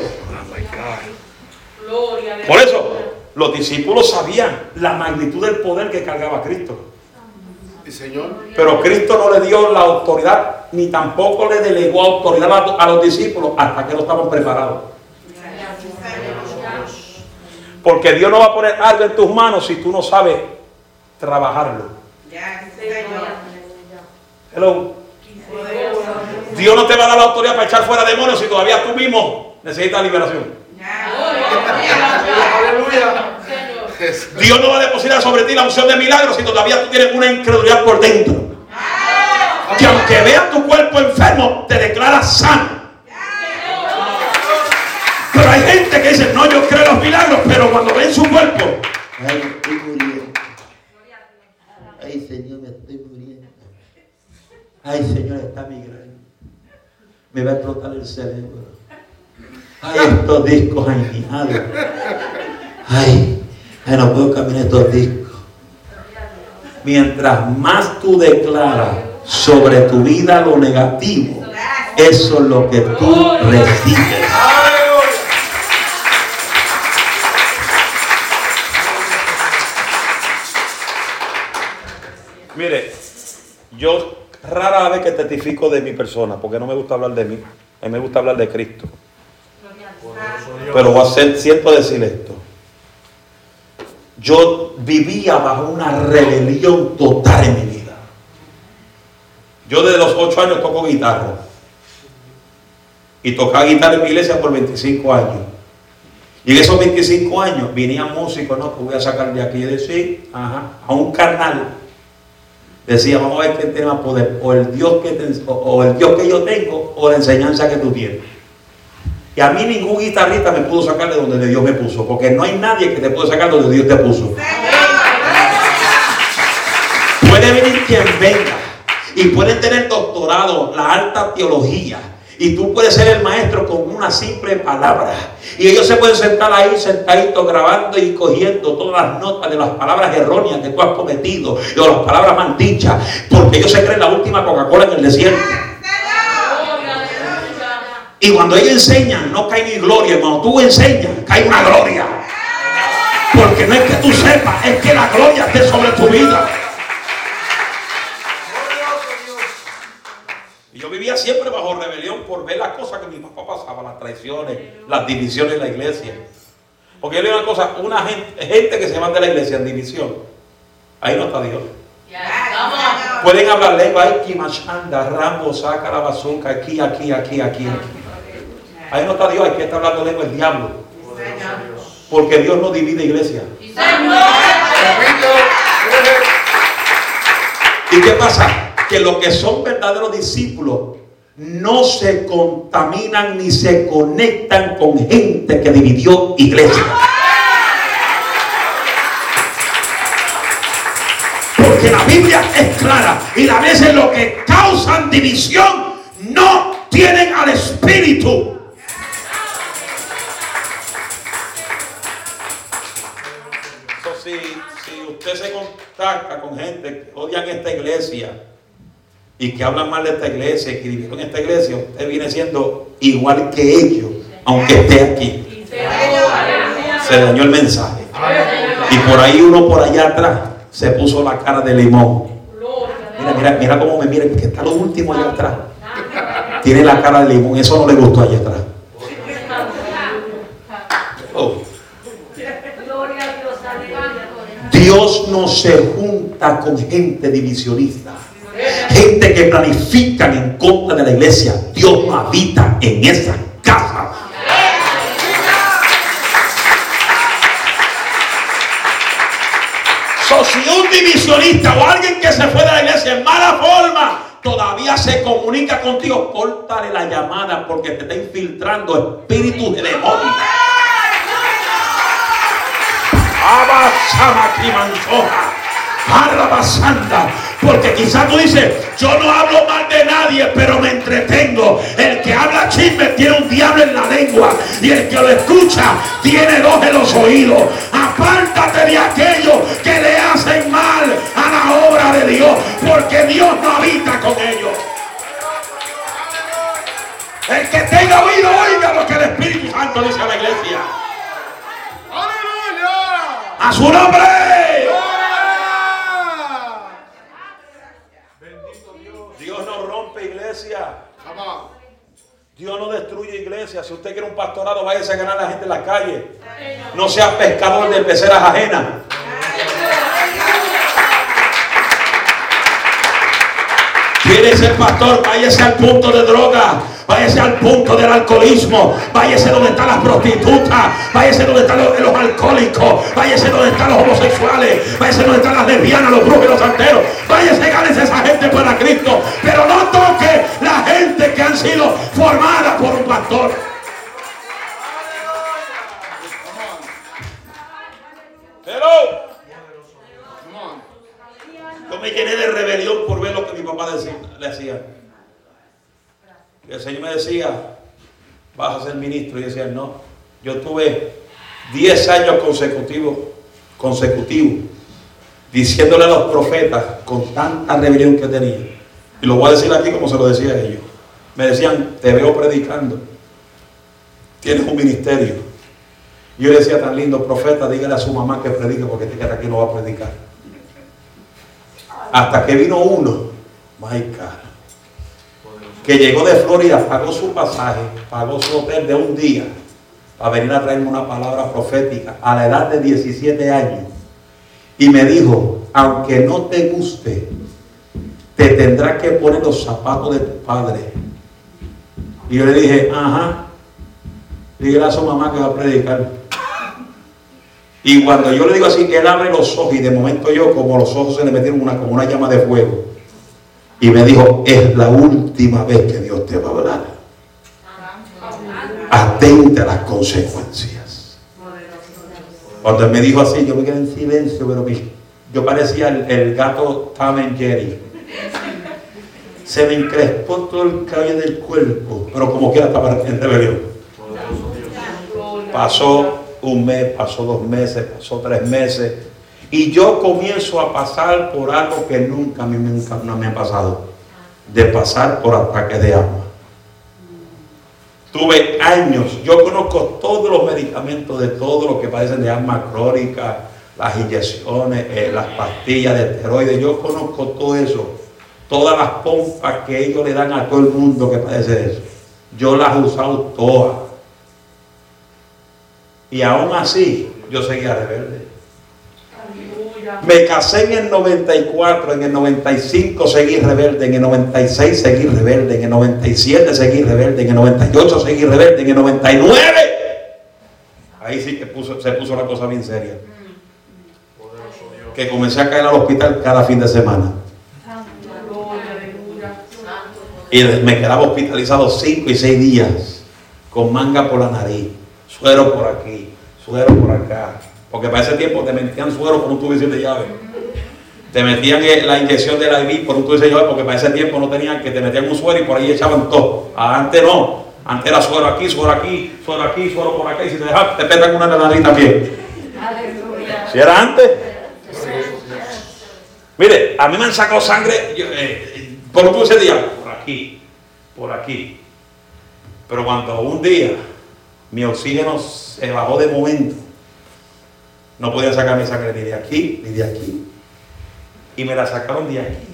por eso, los discípulos sabían la magnitud del poder que cargaba Cristo. Pero Cristo no le dio la autoridad, ni tampoco le delegó autoridad a los discípulos hasta que no estaban preparados. Porque Dios no va a poner algo en tus manos si tú no sabes trabajarlo. Hello. Dios no te va a dar la autoridad para echar fuera demonios si todavía tú mismo necesitas liberación. Dios no va a depositar sobre ti la unción de milagros si todavía tú tienes una incredulidad por dentro. Que aunque veas tu cuerpo enfermo, te declaras sano. Pero hay gente que dice, no, yo creo en los milagros, pero cuando ven su cuerpo, Ay, Señor, me estoy muriendo. Ay, Señor, está migrando. Me va a explotar el cerebro. Ay, estos discos añejados. Ay, ay, no puedo caminar estos discos. Mientras más tú declaras sobre tu vida lo negativo, eso es lo que tú recibes. Yo rara vez que testifico de mi persona, porque no me gusta hablar de mí, a mí me gusta hablar de Cristo. Pero voy a ser, siento decir esto. Yo vivía bajo una rebelión total en mi vida. Yo desde los 8 años toco guitarra. Y tocaba guitarra en mi iglesia por 25 años. Y en esos 25 años venían músicos, ¿no? Que voy a sacar de aquí y decir, ajá, a un carnal. Decía, vamos a ver quién tiene más poder, o el Dios que te- o- el Dios que yo tengo, o la enseñanza que tú tienes. Y a mí ningún guitarrista me pudo sacar de donde Dios me puso, porque no hay nadie que te pueda sacar donde Dios te puso. Puede venir quien venga y pueden tener doctorado, la alta teología. Y tú puedes ser el maestro con una simple palabra. Y ellos se pueden sentar ahí sentaditos grabando y cogiendo todas las notas de las palabras erróneas que tú has cometido o las palabras mal dichas. Porque ellos se creen la última Coca-Cola en el desierto. Y cuando ellos enseñan, no cae ni gloria. Cuando tú enseñas, cae una gloria. Porque no es que tú sepas, es que la gloria esté sobre tu vida. Y yo viví vivía siempre bajo rebelión por ver las cosas que mi papá pasaba, las traiciones, las divisiones en la iglesia. Porque yo le digo una cosa, una gente, gente que se va de la iglesia en división, ahí no está Dios. Pueden hablar lengua, ay, Kimachanda, Rambo, saca la bazooka, aquí, aquí, aquí, aquí, aquí. Ahí no está Dios, hay que está hablando lengua el diablo. Porque Dios no divide iglesia. ¿Y qué pasa? Que los que son verdaderos discípulos no se contaminan ni se conectan con gente que dividió iglesia. Porque la Biblia es clara y a veces lo que causan división no tienen al Espíritu. Si, si usted se contacta con gente que odian esta iglesia y que hablan mal de esta iglesia y que dividen esta iglesia, usted viene siendo igual que ellos, aunque esté aquí. Se dañó el mensaje. Y por ahí uno por allá atrás se puso la cara de limón. Mira, mira, mira cómo me miren, que está lo último allá atrás. Tiene la cara de limón, eso no le gustó allá atrás. Oh. Dios no se junta con gente divisionista. Gente que planifican en contra de la iglesia. Dios no habita en esa casa. So, un divisionista o alguien que se fue de la iglesia en mala forma todavía se comunica contigo, córtale la llamada porque te está infiltrando espíritus de demonios. Abasamaquimanzoja. Arrabasanda. Porque quizás tú dices, yo no hablo mal de nadie, pero me entretengo. El que habla chisme tiene un diablo en la lengua. Y el que lo escucha tiene dos en los oídos. Apártate de aquellos que le hacen mal a la obra de Dios. Porque Dios no habita con ellos. El que tenga oído, oiga lo que el Espíritu Santo dice a la iglesia. ¡Aleluya! A su nombre. Bendito Dios. Dios iglesia. Dios no destruye iglesia. Si usted quiere un pastorado, váyase a ganar a la gente en la calle. No sea pescador de peceras ajenas. Quiere ser pastor, váyase al punto de droga, váyase al punto del alcoholismo, váyase donde están las prostitutas, váyase donde están los, los alcohólicos, váyase donde están los homosexuales, váyase donde están las lesbianas, los brujos y los santeros, váyase, gánese esa gente para Cristo, pero no toque la gente que han sido formada por un pastor. Hello. Yo me llené de rebelión por ver lo que mi papá le hacía. Y el Señor me decía, vas a ser ministro. Y decía, no. Yo tuve 10 años consecutivos, consecutivos, diciéndole a los profetas con tanta rebelión que tenía. Y lo voy a decir aquí como se lo decía a ellos. Me decían, te veo predicando. Tienes un ministerio. Y yo decía tan lindo, profeta, dígale a su mamá que predique porque este que aquí no va a predicar. Hasta que vino uno, my God, que llegó de Florida, pagó su pasaje, pagó su hotel de un día para venir a traerme una palabra profética a la edad de 17 años. Y me dijo, aunque no te guste, te tendrás que poner los zapatos de tu padre. Y yo le dije, ajá, dígale a su mamá que va a predicar. Y cuando yo le digo así, él abre los ojos y de momento yo, como los ojos se le metieron una, como una llama de fuego. Y me dijo, es la última vez que Dios te va a hablar. Atente a las consecuencias. Cuando él me dijo así, yo me quedé en silencio, pero yo parecía el, gato Tom Jerry. Se me encrespó todo el cabello del cuerpo, pero como quiera estaba en rebelión. Pasó un mes, pasó dos meses, pasó tres meses. Y yo comienzo a pasar por algo que nunca nunca, no me ha pasado. De pasar por ataques de asma. Tuve años, yo conozco todos los medicamentos de todo lo que padecen de asma crónica, las inyecciones, eh, las pastillas de esteroides, yo conozco todo eso. todas las pompas que ellos le dan a todo el mundo que padece de eso. Yo las he usado todas. Y aún así, yo seguía rebelde. Aleluya. Me casé en el 94, en el 95 seguí rebelde, en el 96 seguí rebelde, en el 97 seguí rebelde, en el 98 seguí rebelde, en el 99. Ahí sí que puso- se puso la cosa bien seria. Que comencé a caer al hospital cada fin de semana. Gloria, aleluya. Y me quedaba hospitalizado 5 y 6 días con manga por la nariz, suero por aquí, suero por acá. Porque para ese tiempo te metían suero por un tubo de llave. Te metían eh, la inyección de la IV por un tubo de llave porque para ese tiempo no tenían que te metían un suero y por ahí echaban todo. Antes no. Antes era suero aquí, suero aquí, suero aquí, suero por acá. Y si te dejas, te pegan una nariz también. Si era antes. Mire, a mí me han sacado sangre eh, por un tubo de llave. Por aquí, por aquí. Pero cuando un día mi oxígeno se bajó de momento, no podía sacarme sangre ni de aquí ni de aquí. Y me la sacaron de aquí.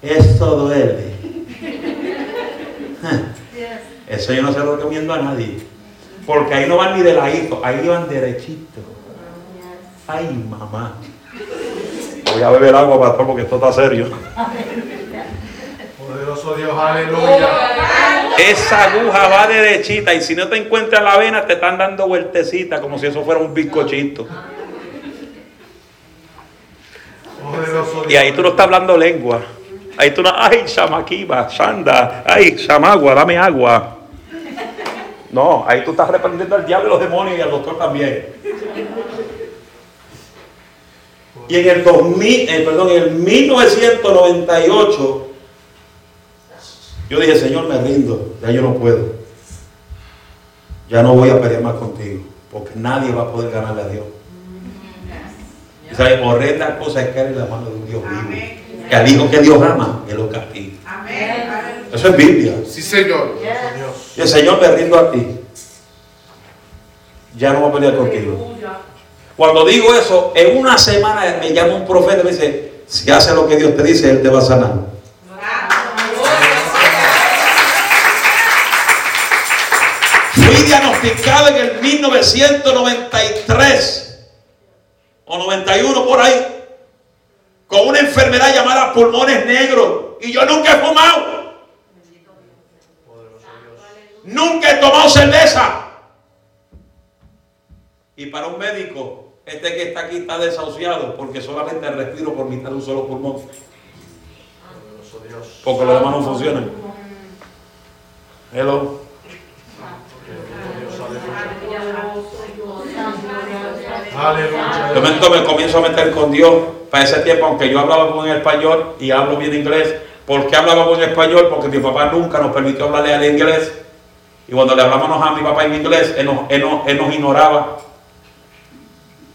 Eso duele. Eso yo no se lo recomiendo a nadie. Porque ahí no van ni de ladito, ahí van derechito. Ay, mamá. Voy a beber agua, pastor, porque esto está serio. Poderoso Dios, aleluya. Esa aguja va derechita y si no te encuentras la vena te están dando vueltecita como si eso fuera un bizcochito. Y ahí tú no estás hablando lengua. Ahí tú no, ay, chamaquiba, sanda, ay, chamagua, dame agua. No, ahí tú estás reprendiendo al diablo y los demonios y al doctor también. Y en el 2000, eh, perdón, en el 1998, yo dije, Señor, me rindo, ya yo no puedo. Ya no voy a pelear más contigo, porque nadie va a poder ganarle a Dios. Y sabes, horrenda cosa es caer en la mano de un Dios vivo. Que al hijo que Dios ama, Él lo castiga. Eso es Biblia. Sí, Señor. Y el Señor me rindo a ti. Ya no voy a pelear contigo. Cuando digo eso, en una semana me llama un profeta y me dice, si haces lo que Dios te dice, Él te va a sanar. Diagnosticado en el 1993 o 91 por ahí con una enfermedad llamada pulmones negros y yo nunca he fumado. Nunca he tomado cerveza. Y para un médico, este que está aquí está desahuciado porque solamente respiro por mitad de un solo pulmón. Porque los demás no funcionan. Hello. Momento me comienzo a meter con Dios. Para ese tiempo, aunque yo hablaba con español y hablo bien inglés, ¿por qué hablaba con español? Porque mi papá nunca nos permitió hablarle al inglés. Y cuando le hablábamos a mi papá en inglés, él nos, él nos- él nos ignoraba.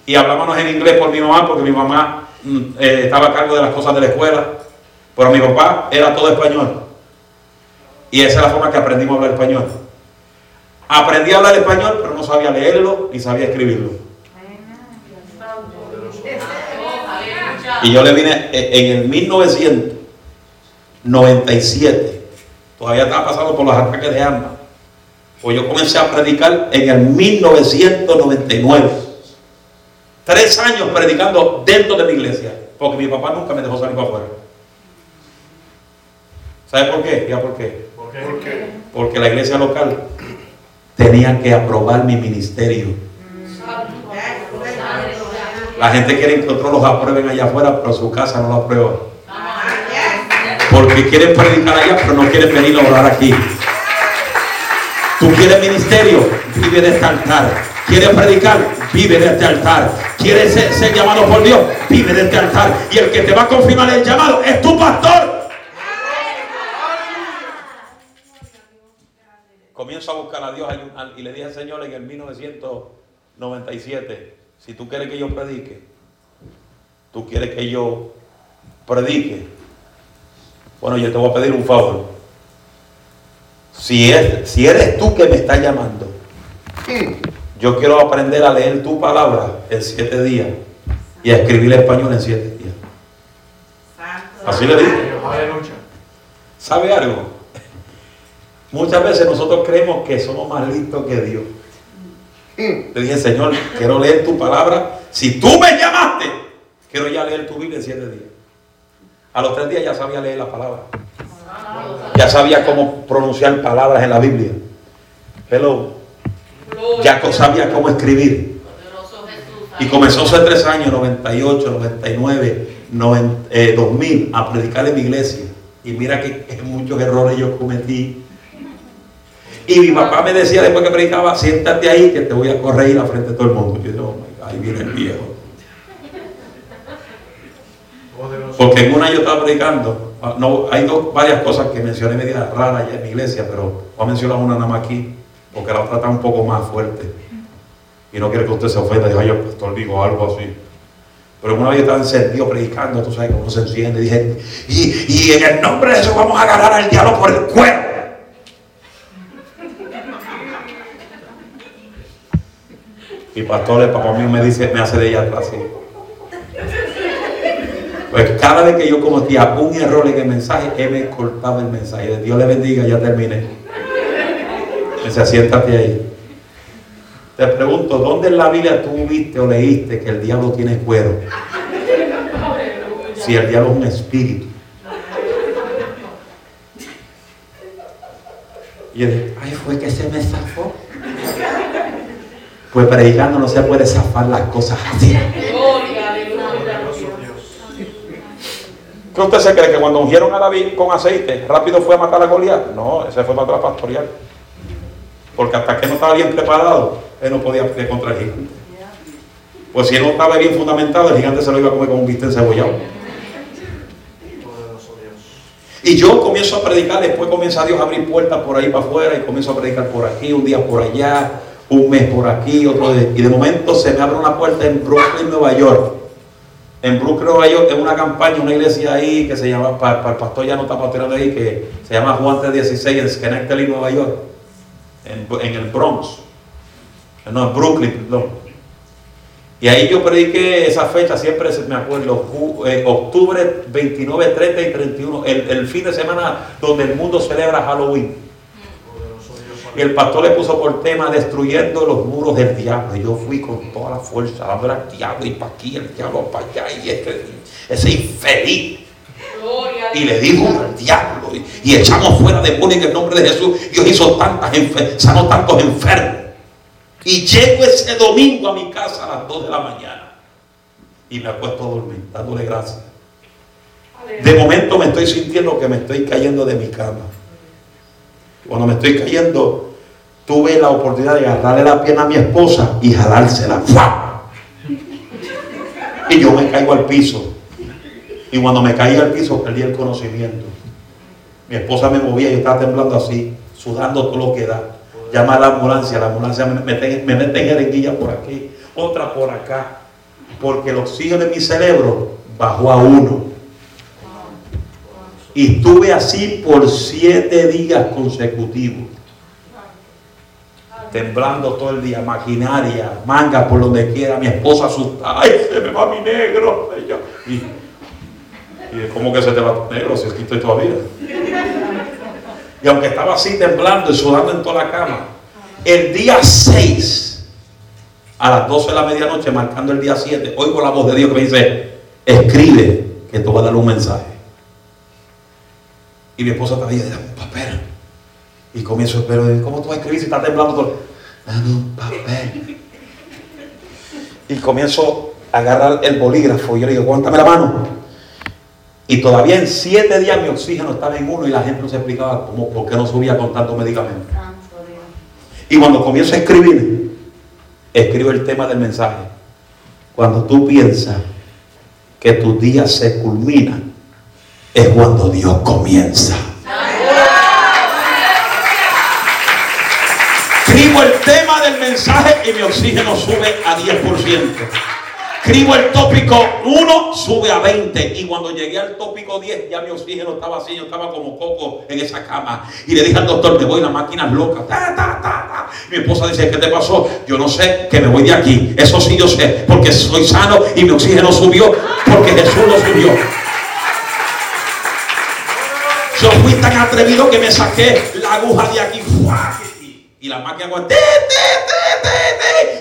Y hablábamos en inglés por mi mamá, porque mi mamá mm, eh, estaba a cargo de las cosas de la escuela. Pero mi papá era todo español. Y esa es la forma que aprendimos a hablar español. Aprendí a hablar español, pero no sabía leerlo ni sabía escribirlo. Y yo le vine eh, en el 1997. Todavía estaba pasando por los ataques de armas. Pues yo comencé a predicar en el 1999. Tres años predicando dentro de mi iglesia. Porque mi papá nunca me dejó salir para afuera. ¿Sabe por qué? Ya. ¿Por qué? ¿Por qué? Porque la iglesia local tenía que aprobar mi ministerio. La gente quiere que otros los aprueben allá afuera, pero su casa no lo aprueba. Porque quieren predicar allá, pero no quieren venir a orar aquí. Tú quieres ministerio, vive de este altar. Quieres predicar, vive de este altar. Quieres ser, ser llamado por Dios, vive de este altar. Y el que te va a confirmar el llamado es tu pastor. Comienzo a buscar a Dios y le dije al Señor en el 1997, si tú quieres que yo predique, tú quieres que yo predique, bueno, yo te voy a pedir un favor. Si, es, si eres tú que me estás llamando, yo quiero aprender a leer tu palabra en siete días y a escribir español en siete días. Así le dije. ¿Sabe algo? Muchas veces nosotros creemos que somos más listos que Dios. Le dije, Señor, quiero leer tu palabra. Si tú me llamaste, quiero ya leer tu Biblia en siete días. A los tres días ya sabía leer la palabra. Ya sabía cómo pronunciar palabras en la Biblia. Hello. Ya sabía cómo escribir. Y comenzó hace tres años, 98, 99, noven- eh, 2000, a predicar en mi iglesia. Y mira que muchos errores yo cometí. Y mi papá me decía después que predicaba, siéntate ahí que te voy a corregir a frente de todo el mundo. Yo digo, oh my God, ahí viene el viejo. Porque en una yo estaba predicando, ah, no, hay dos, varias cosas que mencioné media raras ya en mi iglesia, pero voy a mencionar una nada más aquí, porque la otra está un poco más fuerte. Y no quiero que usted se ofenda, diga, yo pastor digo algo así. Pero una vez yo estaba encendido predicando, tú sabes cómo se enciende, dije, y, y en el nombre de Jesús vamos a agarrar al diablo por el cuerpo. Y pastor, el papá mío me dice, me hace de ella atrás. Pues cada vez que yo cometía un error en el mensaje, él me cortaba el mensaje. Dios le bendiga, ya terminé. Me decía, siéntate ahí. Te pregunto, ¿dónde en la Biblia tú viste o leíste que el diablo tiene cuero? Si el diablo es un espíritu. Y dije, ay, fue que se me zafó. Pues predicando no se puede zafar las cosas así. ¿Qué usted se cree que cuando ungieron a David con aceite, rápido fue a matar a Goliat? No, ese fue para pastorear. Porque hasta que no estaba bien preparado, él no podía pelear contra el gigante. Pues si él no estaba bien fundamentado, el gigante se lo iba a comer con un bistec cebollado. Y yo comienzo a predicar, después comienza Dios a abrir puertas por ahí para afuera y comienzo a predicar por aquí, un día por allá, un mes por aquí, otro de... Y de momento se me abre una puerta en Brooklyn, Nueva York. En Brooklyn, Nueva York, en una campaña, una iglesia ahí que se llama, para, el pastor ya no está pastoreando ahí, que se llama Juan 316 en Schenectady, Nueva York. En, en el Bronx. No, en Brooklyn, perdón. Y ahí yo prediqué esa fecha, siempre me acuerdo, eh, octubre 29, 30 y 31, el, el fin de semana donde el mundo celebra Halloween. Y el pastor le puso por tema destruyendo los muros del diablo. Y yo fui con toda la fuerza, dándole al diablo y para aquí, el diablo para allá, y este, ese infeliz. Y le dijo al diablo, y, y echamos fuera demonios en el nombre de Jesús. Dios hizo tantas sanó tantos enfermos. Y llego ese domingo a mi casa a las 2 de la mañana. Y me acuesto a dormir, dándole gracias. De momento me estoy sintiendo que me estoy cayendo de mi cama. Cuando me estoy cayendo, tuve la oportunidad de agarrarle la pierna a mi esposa y jalársela. ¡Fua! Y yo me caigo al piso. Y cuando me caí al piso, perdí el conocimiento. Mi esposa me movía, yo estaba temblando así, sudando todo lo que da. Llama a la ambulancia, la ambulancia me mete, me mete por aquí, otra por acá. Porque el oxígeno de mi cerebro bajó a uno. Y estuve así por siete días consecutivos. Temblando todo el día, maquinaria, manga por donde quiera, mi esposa asustada, ¡ay, se me va mi negro! Y y, ¿cómo que se te va tu negro si aquí estoy todavía? Y aunque estaba así temblando y sudando en toda la cama, el día 6, a las 12 de la medianoche, marcando el día 7, oigo la voz de Dios que me dice, escribe que te voy a dar un mensaje. Y mi esposa estaba ahí, dame un papel. Y comienzo, pero ¿cómo tú vas a escribir si está temblando todo? Dame un papel. Y comienzo a agarrar el bolígrafo. Y yo le digo, aguántame la mano. Y todavía en siete días mi oxígeno estaba en uno y la gente no se explicaba cómo, por qué no subía con tanto medicamento. Y cuando comienzo a escribir, escribo el tema del mensaje. Cuando tú piensas que tus días se culminan, es cuando Dios comienza. Escribo el tema del mensaje y mi oxígeno sube a 10%. Escribo el tópico 1, sube a 20. Y cuando llegué al tópico 10, ya mi oxígeno estaba así, yo estaba como coco en esa cama. Y le dije al doctor, me voy, la máquina es loca. Ta, ta, ta. Mi esposa dice, ¿qué te pasó? Yo no sé, que me voy de aquí. Eso sí yo sé, porque soy sano y mi oxígeno subió, porque Jesús lo subió. Fui tan atrevido que me saqué la aguja de aquí. Y la máquina te.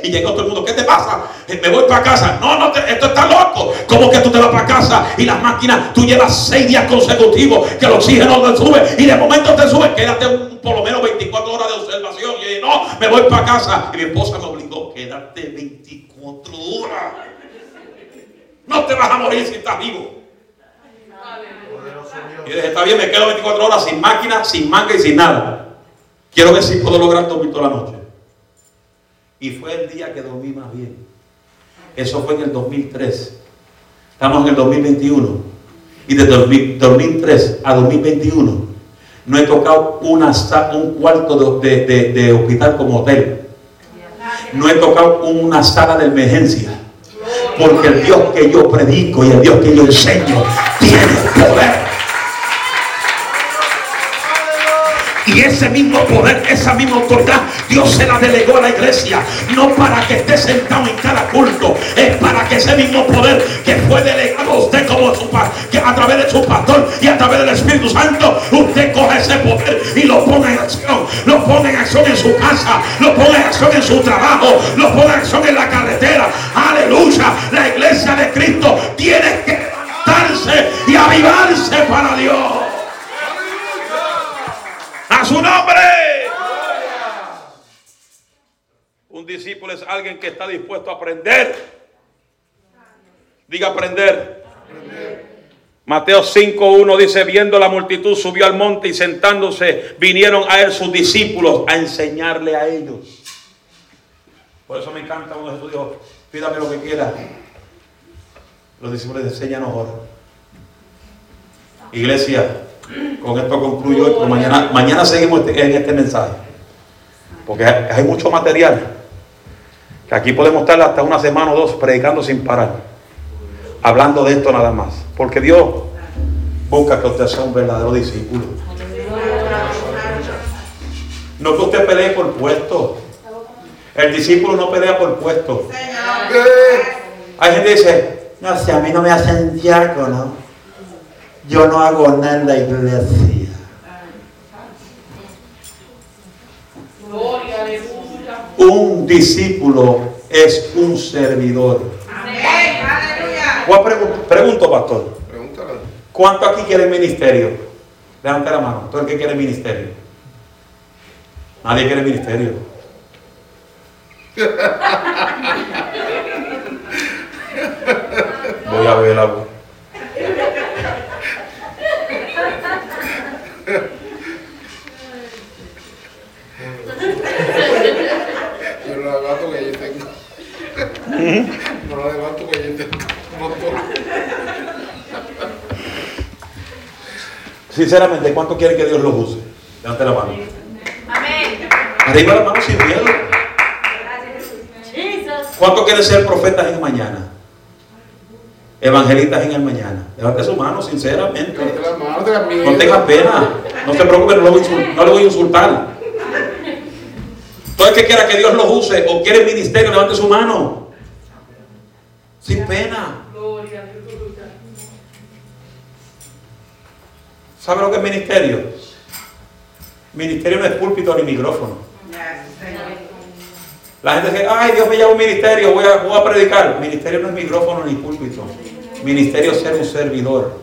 Y llegó todo el mundo, ¿qué te pasa? Eh, Me voy para casa. No, no, esto está loco. ¿Cómo que tú te vas para casa? Y las máquinas, tú llevas seis días consecutivos que el oxígeno te sube y de momento te sube. Quédate por lo menos 24 horas de observación. Y dije, no, me voy para casa. Y mi esposa me obligó, quédate 24 horas. No te vas a morir si estás vivo. Y yo dije, está bien, me quedo 24 horas sin máquina, sin manga y sin nada. Quiero ver si puedo lograr dormir toda la noche. Y fue el día que dormí más bien. Eso fue en el 2003. Estamos en el 2021. Y de 2000 2003 a 2021 no he tocado una, un cuarto de, de- de hospital como hotel. No he tocado una sala de emergencia. Porque el Dios que yo predico y el Dios que yo enseño tiene poder. Y ese mismo poder, esa misma autoridad, Dios se la delegó a la iglesia. No para que esté sentado en cada culto, es para que ese mismo poder que fue delegado a usted como su que a través de su pastor y a través del Espíritu Santo, usted coge ese poder y lo ponga en acción. Lo pone en acción en su casa, lo pone en acción en su trabajo, lo pone en acción en la carretera. Aleluya. La iglesia de Cristo tiene que levantarse y avivarse para Dios. A su nombre. Un discípulo es alguien que está dispuesto a aprender. Diga aprender. Mateo 5.1 dice, viendo la multitud, subió al monte y sentándose, vinieron a él sus discípulos a enseñarle a ellos. Por eso me encanta cuando Jesús dijo, pídame lo que quiera. Los discípulos enseñan ahora. Iglesia, con esto concluyo hoy, pero mañana, mañana seguimos este- en este mensaje. Porque hay, hay mucho material. Que aquí podemos estar hasta una semana o dos predicando sin parar. Hablando de esto nada más. Porque Dios busca que usted sea un verdadero discípulo. No que usted pelee por puesto. El discípulo no pelea por puesto. Hay gente que dice, No, si a mí no me hacen diácono, yo no hago nada en la iglesia. Gloria, aleluya. un discípulo es un servidor. Voy a pregun- pregunto, pastor. Pregúntale. ¿Cuánto aquí quiere ministerio? Levanta la mano. ¿Todo el que quiere ministerio? Nadie quiere ministerio. [LAUGHS] Voy a ver algo. Yo lo levanto que yo tengo. No lo levanto que yo tengo. Un montón. Sinceramente, ¿cuánto quiere que Dios los use? Levante la mano. Amén. Arriba la mano sin miedo. ¿Cuánto quieren ser profetas en el mañana? Evangelistas en el mañana. Levante su mano, sinceramente. Levante la mano, no tenga pena. No se preocupe, no, lo voy a insul- no le voy a insultar. Todo el que quiera que Dios los use o quiere ministerio, levante su mano. Sin pena. ¿Sabe lo que es ministerio? Ministerio no es púlpito ni micrófono. La gente dice, ay, Dios me llama un ministerio, voy a, voy a predicar. Ministerio no es micrófono ni púlpito. Ministerio es ser un servidor.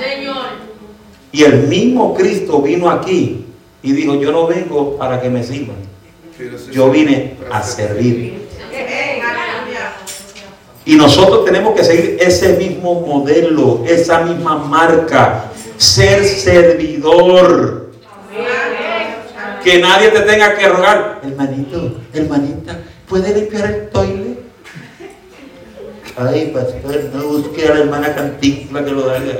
Señor. Y el mismo Cristo vino aquí y dijo, yo no vengo para que me sirvan. Yo vine a servir. Y nosotros tenemos que seguir ese mismo modelo, esa misma marca. Ser servidor. Que nadie te tenga que rogar. Hermanito, hermanita, ¿puede limpiar el toile? Ay, pastor, no busque a la hermana Cantinfla que lo haga.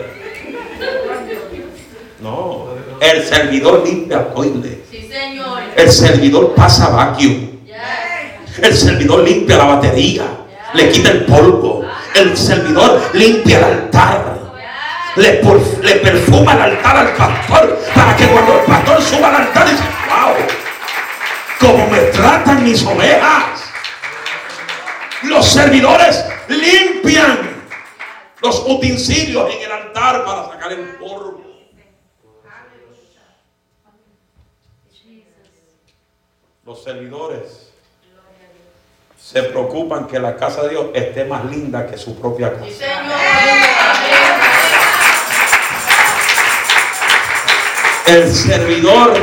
No. El servidor limpia toile. Sí, Señor. El servidor pasa vacuum. Yes. El servidor limpia la batería le quita el polvo. El servidor limpia el altar. Le, le perfuma el altar al pastor para que cuando el pastor suba al altar dice, wow, como me tratan mis ovejas. Los servidores limpian los utensilios en el altar para sacar el polvo. Los servidores se preocupan que la casa de Dios esté más linda que su propia casa. El servidor,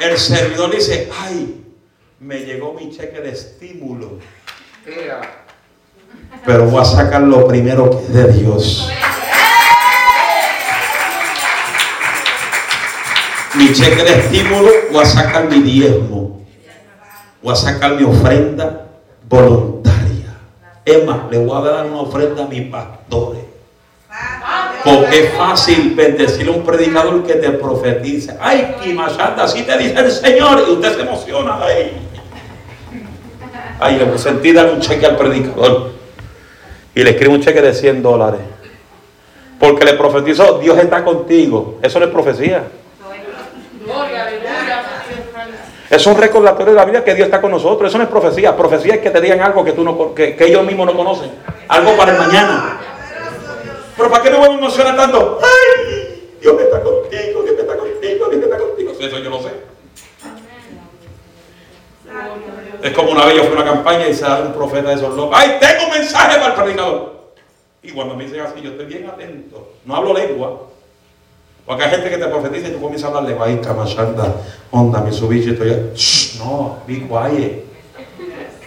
el servidor dice, ay, me llegó mi cheque de estímulo, pero voy a sacar lo primero que es de Dios. Mi cheque de estímulo, voy a sacar mi diezmo, voy a sacar mi ofrenda voluntaria. Más, le voy a dar una ofrenda a mis pastores. Porque es fácil bendecir a un predicador que te profetiza. Ay, Kimashanda, así te dice el Señor. Y usted se emociona. Ay, ay le sentí darle un cheque al predicador. Y le escribe un cheque de 100 dólares. Porque le profetizó, Dios está contigo. Eso no es profecía. Gloria, aleluya. Es un recordatorio de la vida que Dios está con nosotros. Eso no es profecía. Profecía es que te digan algo que, tú no, que, ellos mismos no conocen. Algo para el mañana. Pero ¿para qué me voy a emocionar tanto? ¡Ay! Dios está contigo, Dios está contigo, Dios está contigo. Eso yo lo sé. Es como una vez yo fui a una campaña y da un profeta de esos locos. ¡Ay, tengo un mensaje para el predicador! Y cuando me dicen así, yo estoy bien atento. No hablo lengua. Porque hay gente que te profetiza y tú comienzas a hablar lengua. ¡Ay, camachanda! Onda, mi subicho, estoy... Shh, no, be quiet.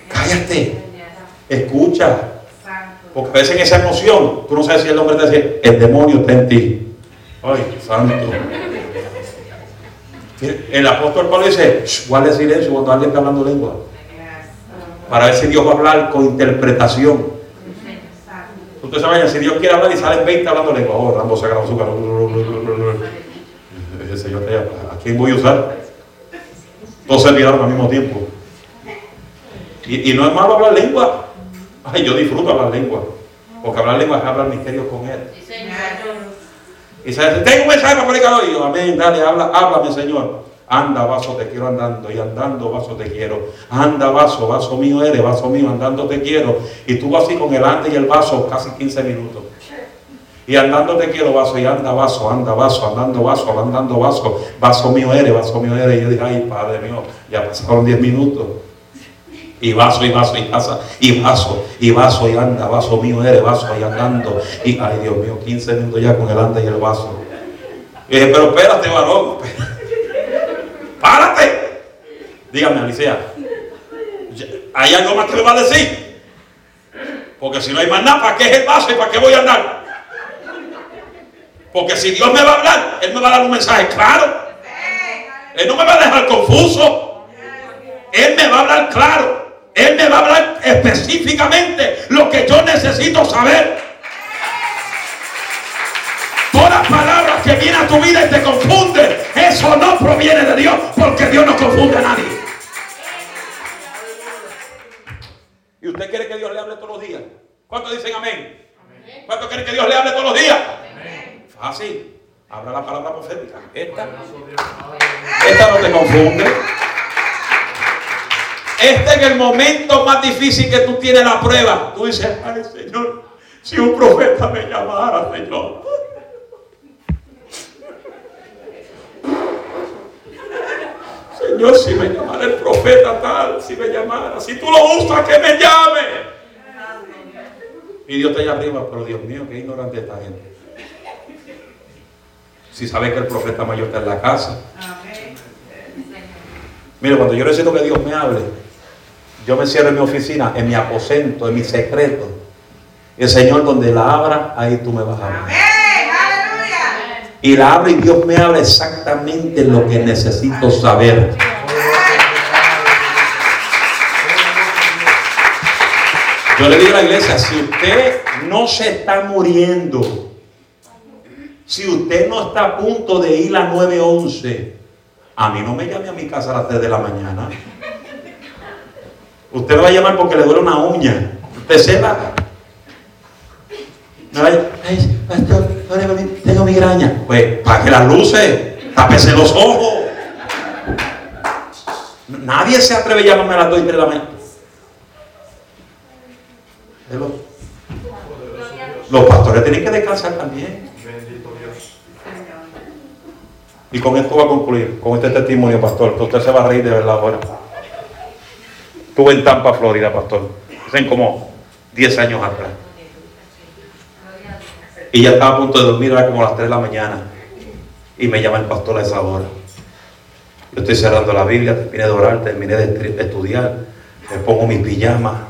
Cállate. Escucha. Porque a veces en esa emoción, tú no sabes si el hombre te dice, el demonio está en ti. Ay, santo. El apóstol Pablo dice, "Shh, guarde silencio cuando alguien está hablando lengua. Para ver si Dios va a hablar con interpretación. Ustedes saben, si Dios quiere hablar y salen 20 hablando lengua, oh, Rambo saca la azúcar. El Señor ¿a quién voy a usar? Todos se miraron al mismo tiempo. Y, y no es malo hablar lengua. Ay, yo disfruto hablar lengua. Porque hablar lengua es hablar misterios con Él. Y se dice, tengo un mensaje para predicador. Y yo, amén, dale, habla, háblame, Señor. Anda, vaso, te quiero andando. Y andando, vaso, te quiero. Anda, vaso, vaso mío eres, vaso mío, andando te quiero. Y tú así con el ande y el vaso, casi 15 minutos. Y andando te quiero, vaso, y anda, vaso, anda, vaso, andando, vaso, andando, vaso. Vaso mío eres, vaso mío eres. Y yo dije, ay, Padre mío, ya pasaron 10 minutos. Y vaso, y vaso, y vaso, y vaso, y vaso, y anda, vaso mío eres, vaso, y andando. Y, ay, Dios mío, 15 minutos ya con el anda y el vaso. Y dije, pero espérate, varón. ¡Párate! Dígame, Alicia. ¿Hay algo más que me va a decir? Porque si no hay más nada, ¿para qué es el vaso y para qué voy a andar? Porque si Dios me va a hablar, Él me va a dar un mensaje claro. Él no me va a dejar confuso. Él me va a hablar claro. Él me va a hablar específicamente lo que yo necesito saber. Todas palabras que vienen a tu vida y te confunden, eso no proviene de Dios, porque Dios no confunde a nadie. ¿Y usted quiere que Dios le hable todos los días? ¿Cuántos dicen amén? ¿Cuántos quieren que Dios le hable todos los días? Fácil. Habla la palabra profética. Esta, esta no te confunde. Este es el momento más difícil que tú tienes la prueba. Tú dices, ay Señor, si un profeta me llamara, Señor. Señor, si me llamara el profeta tal, si me llamara, si tú lo usas, que me llame. Y Dios está allá arriba, pero Dios mío, qué ignorante esta gente. Si sabe que el profeta mayor está en la casa. Mire, cuando yo necesito que Dios me hable, yo me cierro en mi oficina, en mi aposento, en mi secreto. El Señor, donde la abra, ahí tú me vas a hablar. Y la abro y Dios me habla exactamente lo que necesito saber. Yo le digo a la iglesia, si usted no se está muriendo, si usted no está a punto de ir a 911, a mí no me llame a mi casa a las 3 de la mañana. Usted me va a llamar porque le duele una uña. Usted se va. Me va a llamar, "Ay, pastor, mí, tengo migraña. Pues, para que las luces, tápese los ojos. Nadie se atreve a llamarme a las 2 y 3 de la mañana. Los pastores tienen que descansar también. Bendito Dios. Y con esto va a concluir, con este testimonio, pastor, que usted se va a reír de verdad ahora. Estuve en Tampa, Florida, pastor. Hace como 10 años atrás. Y ya estaba a punto de dormir, era como las 3 de la mañana. Y me llama el pastor a esa hora. Yo estoy cerrando la Biblia, terminé de orar, terminé de estudiar. Me pongo mi pijama.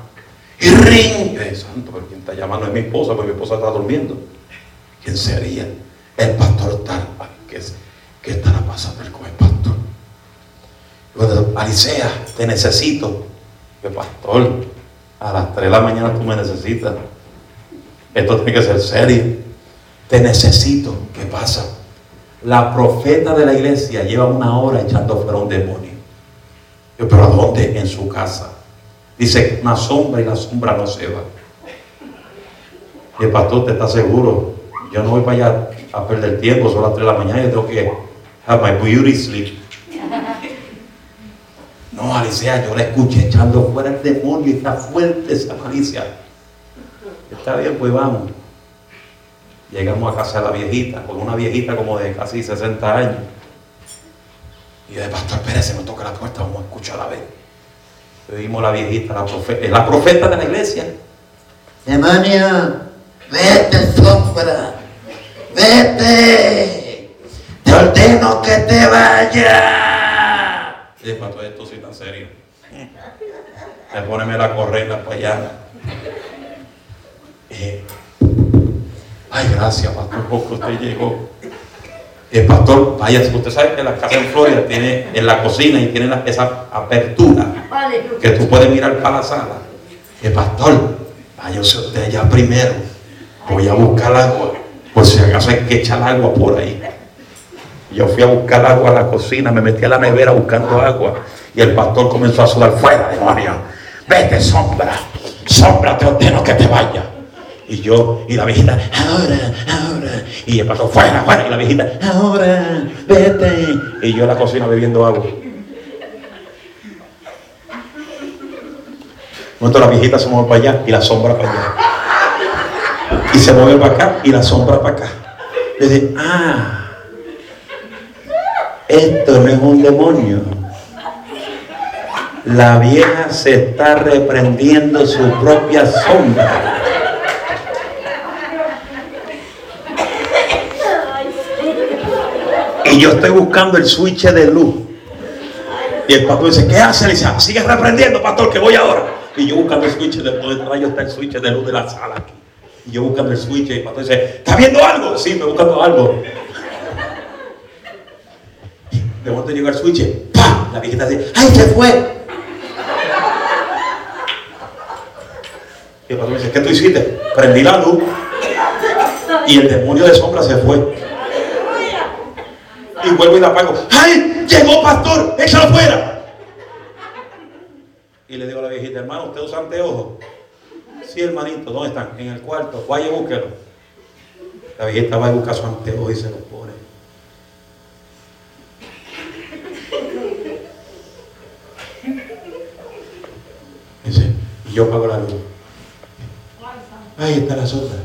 Y ring. Eh, santo, pero quien está llamando es mi esposa, porque mi esposa está durmiendo. ¿Quién sería? El pastor tal. ¿Qué, qué estará pasando con el pastor? Bueno, Alicea, te necesito. Que pastor, a las 3 de la mañana tú me necesitas. Esto tiene que ser serio. Te necesito. ¿Qué pasa? La profeta de la iglesia lleva una hora echando fuera un demonio. Yo, pero ¿a dónde? En su casa. Dice una sombra y la sombra no se va. Y el pastor, ¿te está seguro? Yo no voy para allá a perder tiempo, son las 3 de la mañana, yo tengo que have my beauty sleep. No, Alicia, yo la escuché echando fuera el demonio y está fuerte esa Alicia. Está bien, pues vamos. Llegamos a casa de la viejita, con una viejita como de casi 60 años. Y de Pastor Pérez se nos toca la puerta, vamos a escuchar a ver. Vimos la viejita, la profeta, la profeta de la iglesia. Demonio, vete sombra, vete, te ordeno que te vaya. Y Pastor, esto sí tan serio. Le poneme la correa para allá. Eh, ay, gracias, pastor, [LAUGHS] porque usted llegó. El pastor, vaya, usted sabe que la casa en Florida [LAUGHS] tiene en la cocina y tiene esa apertura que tú puedes mirar para la sala. El pastor, vaya usted allá primero. Voy a buscar agua. Por si acaso hay que echar agua por ahí. Yo fui a buscar agua a la cocina, me metí a la nevera buscando agua. Y el pastor comenzó a sudar fuera, demonio. Vete, sombra. Sombra, te ordeno que te vaya. Y yo, y la viejita, ahora, ahora. Y el pastor, fuera, fuera. Y la viejita, ahora, vete. Y yo en la cocina bebiendo agua. Momento la viejita se mueve para allá y la sombra para allá. Y se mueve para acá y la sombra para acá. Y dice, ah, esto no es un demonio. La vieja se está reprendiendo su propia sombra. Y yo estoy buscando el switch de luz. Y el pastor dice, ¿qué hace? Le dice, sigue reprendiendo, pastor, que voy ahora. Y yo buscando el switch de está el switch de luz de la sala aquí. Y yo buscando el switch y el pastor dice, ¿está viendo algo? Sí, estoy buscando algo. De momento llega el switch, ¡pam! La viejita dice, ¡ay, se fue! Y el pastor dice, ¿qué tú hiciste? Prendí la luz y el demonio de sombra se fue. Y vuelvo y la apago. ¡Ay! Llegó pastor, échalo fuera. Y le digo a la viejita, hermano, ¿usted usa anteojos? Sí, hermanito, ¿dónde están? En el cuarto. Vaya y búsquelo. La viejita va a buscar su anteojo y se lo pone. Dice, y yo pago la luz. Ahí está la sombra.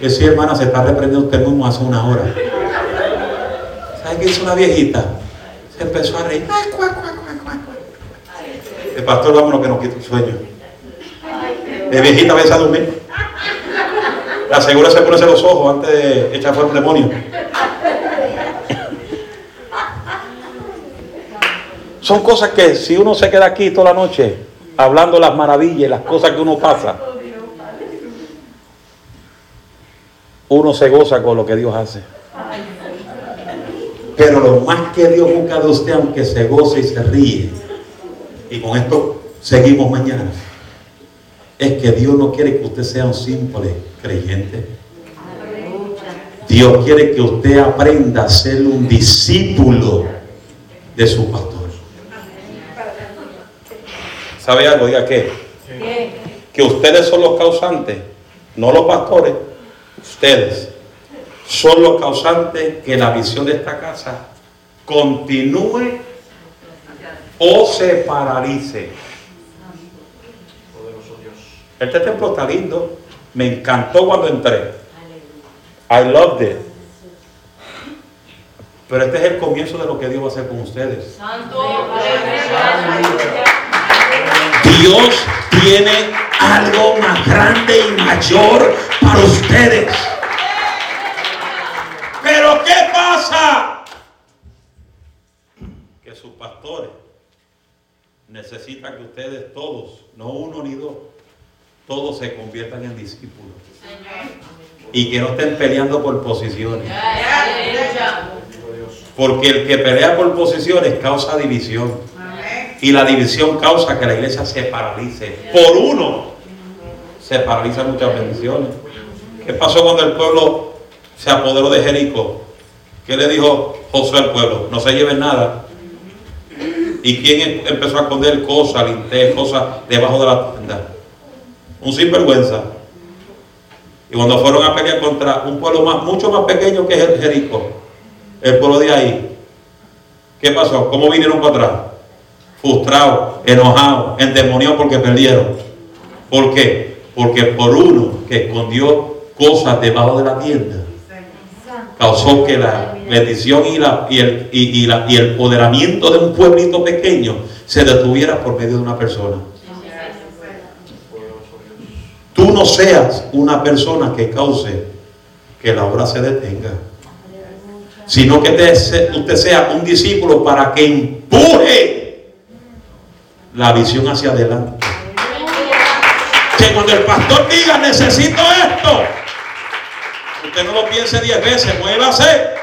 Que sí, hermana, se está reprendiendo usted mismo hace una hora. ¿Sabe qué hizo una viejita? Se empezó a reír. El pastor, vámonos que nos quita el sueño. De viejita vez a dormir. La segura se pone los ojos antes de echar fuera un demonio. Son cosas que si uno se queda aquí toda la noche hablando las maravillas las cosas que uno pasa, uno se goza con lo que Dios hace. Pero lo más que Dios busca de usted, aunque se goce y se ríe, y con esto seguimos mañana, es que Dios no quiere que usted sea un simple creyente. Dios quiere que usted aprenda a ser un discípulo de su pastor. ¿Sabe algo? Diga qué. Que ustedes son los causantes, no los pastores, ustedes son los causantes que la visión de esta casa continúe o se paralice. Este templo está lindo. Me encantó cuando entré. I loved it. Pero este es el comienzo de lo que Dios va a hacer con ustedes. Dios tiene algo más grande y mayor para ustedes. Pero ¿qué pasa? Que sus pastores necesitan que ustedes todos, no uno ni dos, todos se conviertan en discípulos. Y que no estén peleando por posiciones. Porque el que pelea por posiciones causa división. Y la división causa que la iglesia se paralice. Por uno se paralizan muchas bendiciones. ¿Qué pasó cuando el pueblo se apoderó de Jericó? ¿Qué le dijo Josué al pueblo? No se lleven nada. ¿Y quién em- empezó a esconder cosas, linternas, cosas debajo de la tienda? Un sinvergüenza. Y cuando fueron a pelear contra un pueblo más, mucho más pequeño que Jer- Jericó, el pueblo de ahí, ¿qué pasó? ¿Cómo vinieron para atrás? Frustrados, enojados, endemoniados porque perdieron. ¿Por qué? Porque por uno que escondió cosas debajo de la tienda, causó que la bendición y, la, y, el, y, la- y el empoderamiento de un pueblito pequeño se detuviera por medio de una persona. Tú no seas una persona que cause que la obra se detenga, sino que te- usted sea un discípulo para que empuje la visión hacia adelante. Que cuando el pastor diga necesito esto, usted no lo piense diez veces, muévase.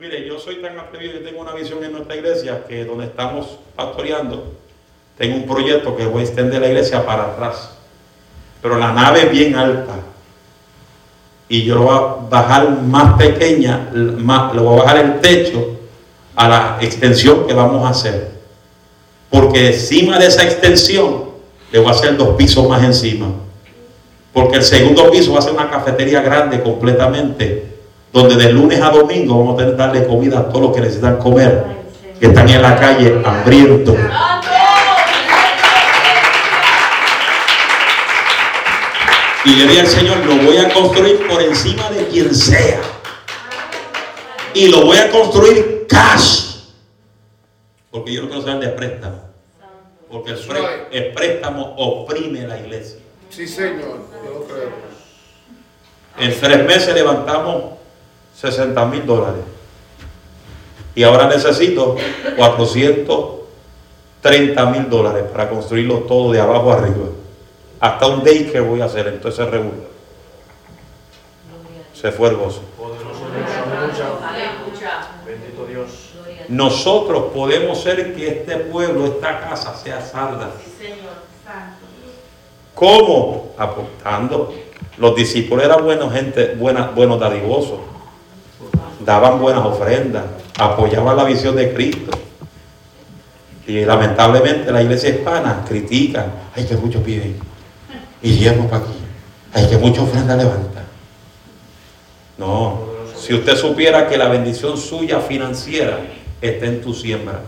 Mire, yo soy tan atrevido, yo tengo una visión en nuestra iglesia que donde estamos pastoreando, tengo un proyecto que voy a extender la iglesia para atrás. Pero la nave es bien alta. Y yo lo voy a bajar más pequeña, más, le voy a bajar el techo a la extensión que vamos a hacer. Porque encima de esa extensión le voy a hacer dos pisos más encima. Porque el segundo piso va a ser una cafetería grande completamente. Donde de lunes a domingo vamos a tener que darle comida a todos los que necesitan comer. Que están en la calle hambrientos. Y le dije al Señor, lo voy a construir por encima de quien sea. Y lo voy a construir cash. Porque yo no quiero saber de préstamo. Porque el, pré- el préstamo oprime la iglesia. Sí, señor. Yo lo creo. En tres meses levantamos 60 mil dólares. Y ahora necesito 430 mil dólares para construirlo todo de abajo arriba. Hasta un day que voy a hacer, entonces regular. Se fue el gozo. Bendito Dios. Nosotros podemos ser que este pueblo, esta casa sea salda. ¿Cómo? Aportando. Los discípulos eran buenos gente, buena, buenos dadivosos. Daban buenas ofrendas, apoyaban la visión de Cristo. Y lamentablemente la iglesia hispana critica, ay que mucho piden. Y diezmo para aquí. Ay que mucha ofrenda levanta. No, si usted supiera que la bendición suya financiera está en tu siembra.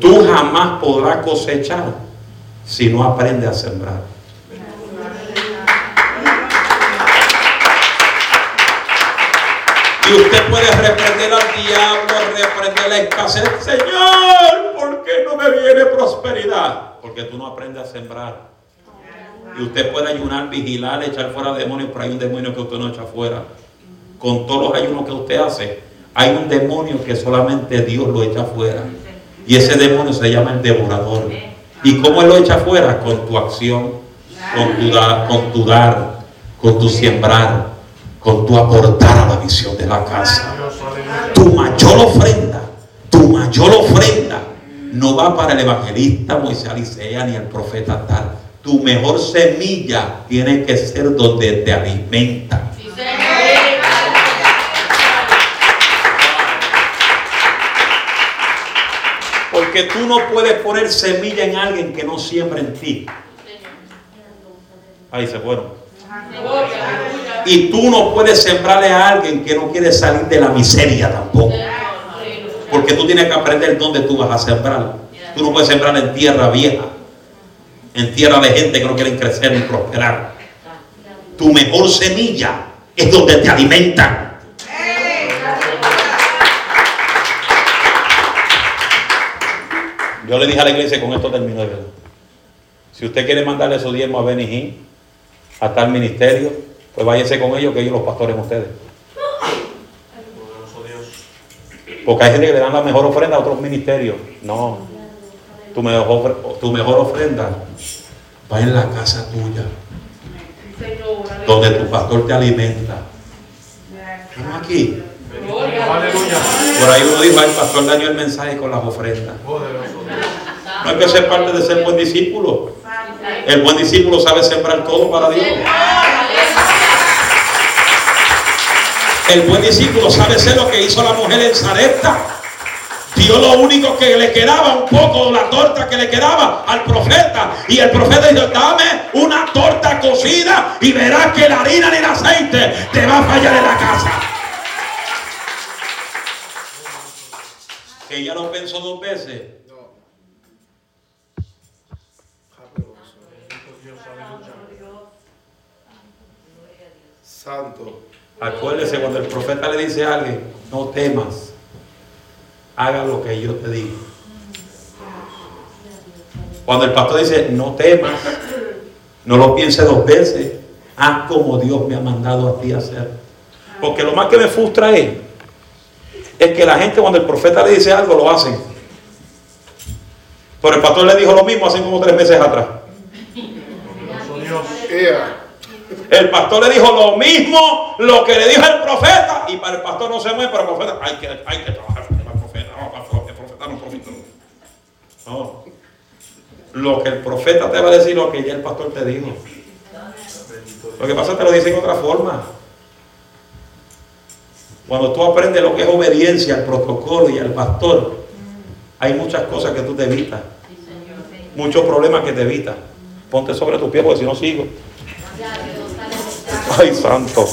Tú jamás podrás cosechar si no aprendes a sembrar. Y usted puede reprender al diablo, reprender la escasez. Señor, ¿por qué no me viene prosperidad? Porque tú no aprendes a sembrar. Y usted puede ayunar, vigilar, echar fuera demonios, pero hay un demonio que usted no echa fuera. Con todos los ayunos que usted hace, hay un demonio que solamente Dios lo echa fuera. Y ese demonio se llama el devorador. ¿Y cómo lo echa fuera? Con tu acción, con tu, dar, con tu sembrar, con tu aportar a la visión de la casa. Tu mayor ofrenda, tu mayor ofrenda no va para el evangelista Moisés Alicea ni el profeta tal. Tu mejor semilla tiene que ser donde te alimenta. Porque tú no puedes poner semilla en alguien que no siembra en ti. Ahí se fueron. Y tú no puedes sembrarle a alguien que no quiere salir de la miseria tampoco. Porque tú tienes que aprender dónde tú vas a sembrar. Tú no puedes sembrar en tierra vieja. En tierra de gente que no quieren crecer ni prosperar. Tu mejor semilla es donde te alimentan. Yo le dije a la iglesia, con esto termino de verdad. Si usted quiere mandarle su diezmo a Benny a tal ministerio, pues váyase con ellos, que ellos los pastores ustedes. Porque hay gente que le dan la mejor ofrenda a otros ministerios. No. Tu mejor, ofre- tu mejor ofrenda va en la casa tuya, donde tu pastor te alimenta. Estamos aquí. Por ahí uno dijo, "Ay, el pastor dañó el mensaje con las ofrendas. No hay que ser parte de ser buen discípulo. El buen discípulo sabe sembrar todo para Dios. El buen discípulo sabe ser lo que hizo la mujer en Zarepta. Dio lo único que le quedaba, un poco la torta que le quedaba al profeta. Y el profeta dijo, dame una torta cocida y verás que la harina ni el aceite te va a fallar en la casa. Que ella lo pensó dos veces. Santo. Acuérdese cuando el profeta le dice a alguien, no temas, haga lo que yo te digo. Cuando el pastor dice, no temas, no lo piense dos veces, haz como Dios me ha mandado a ti a hacer. Porque lo más que me frustra es, es que la gente cuando el profeta le dice algo lo hacen. Pero el pastor le dijo lo mismo hace como tres meses atrás. Dios. El pastor le dijo lo mismo, lo que le dijo el profeta, y para el pastor no se mueve, para el profeta hay que, hay que trabajar para el profeta, no, para el profeta no. No. Lo que el profeta te va a decir, lo que ya el pastor te dijo. Lo que pasa es que te lo dice en otra forma. Cuando tú aprendes lo que es obediencia al protocolo y al pastor, hay muchas cosas que tú te evitas. Muchos problemas que te evitas. Ponte sobre tu pie porque si no sigo. Ay, santo.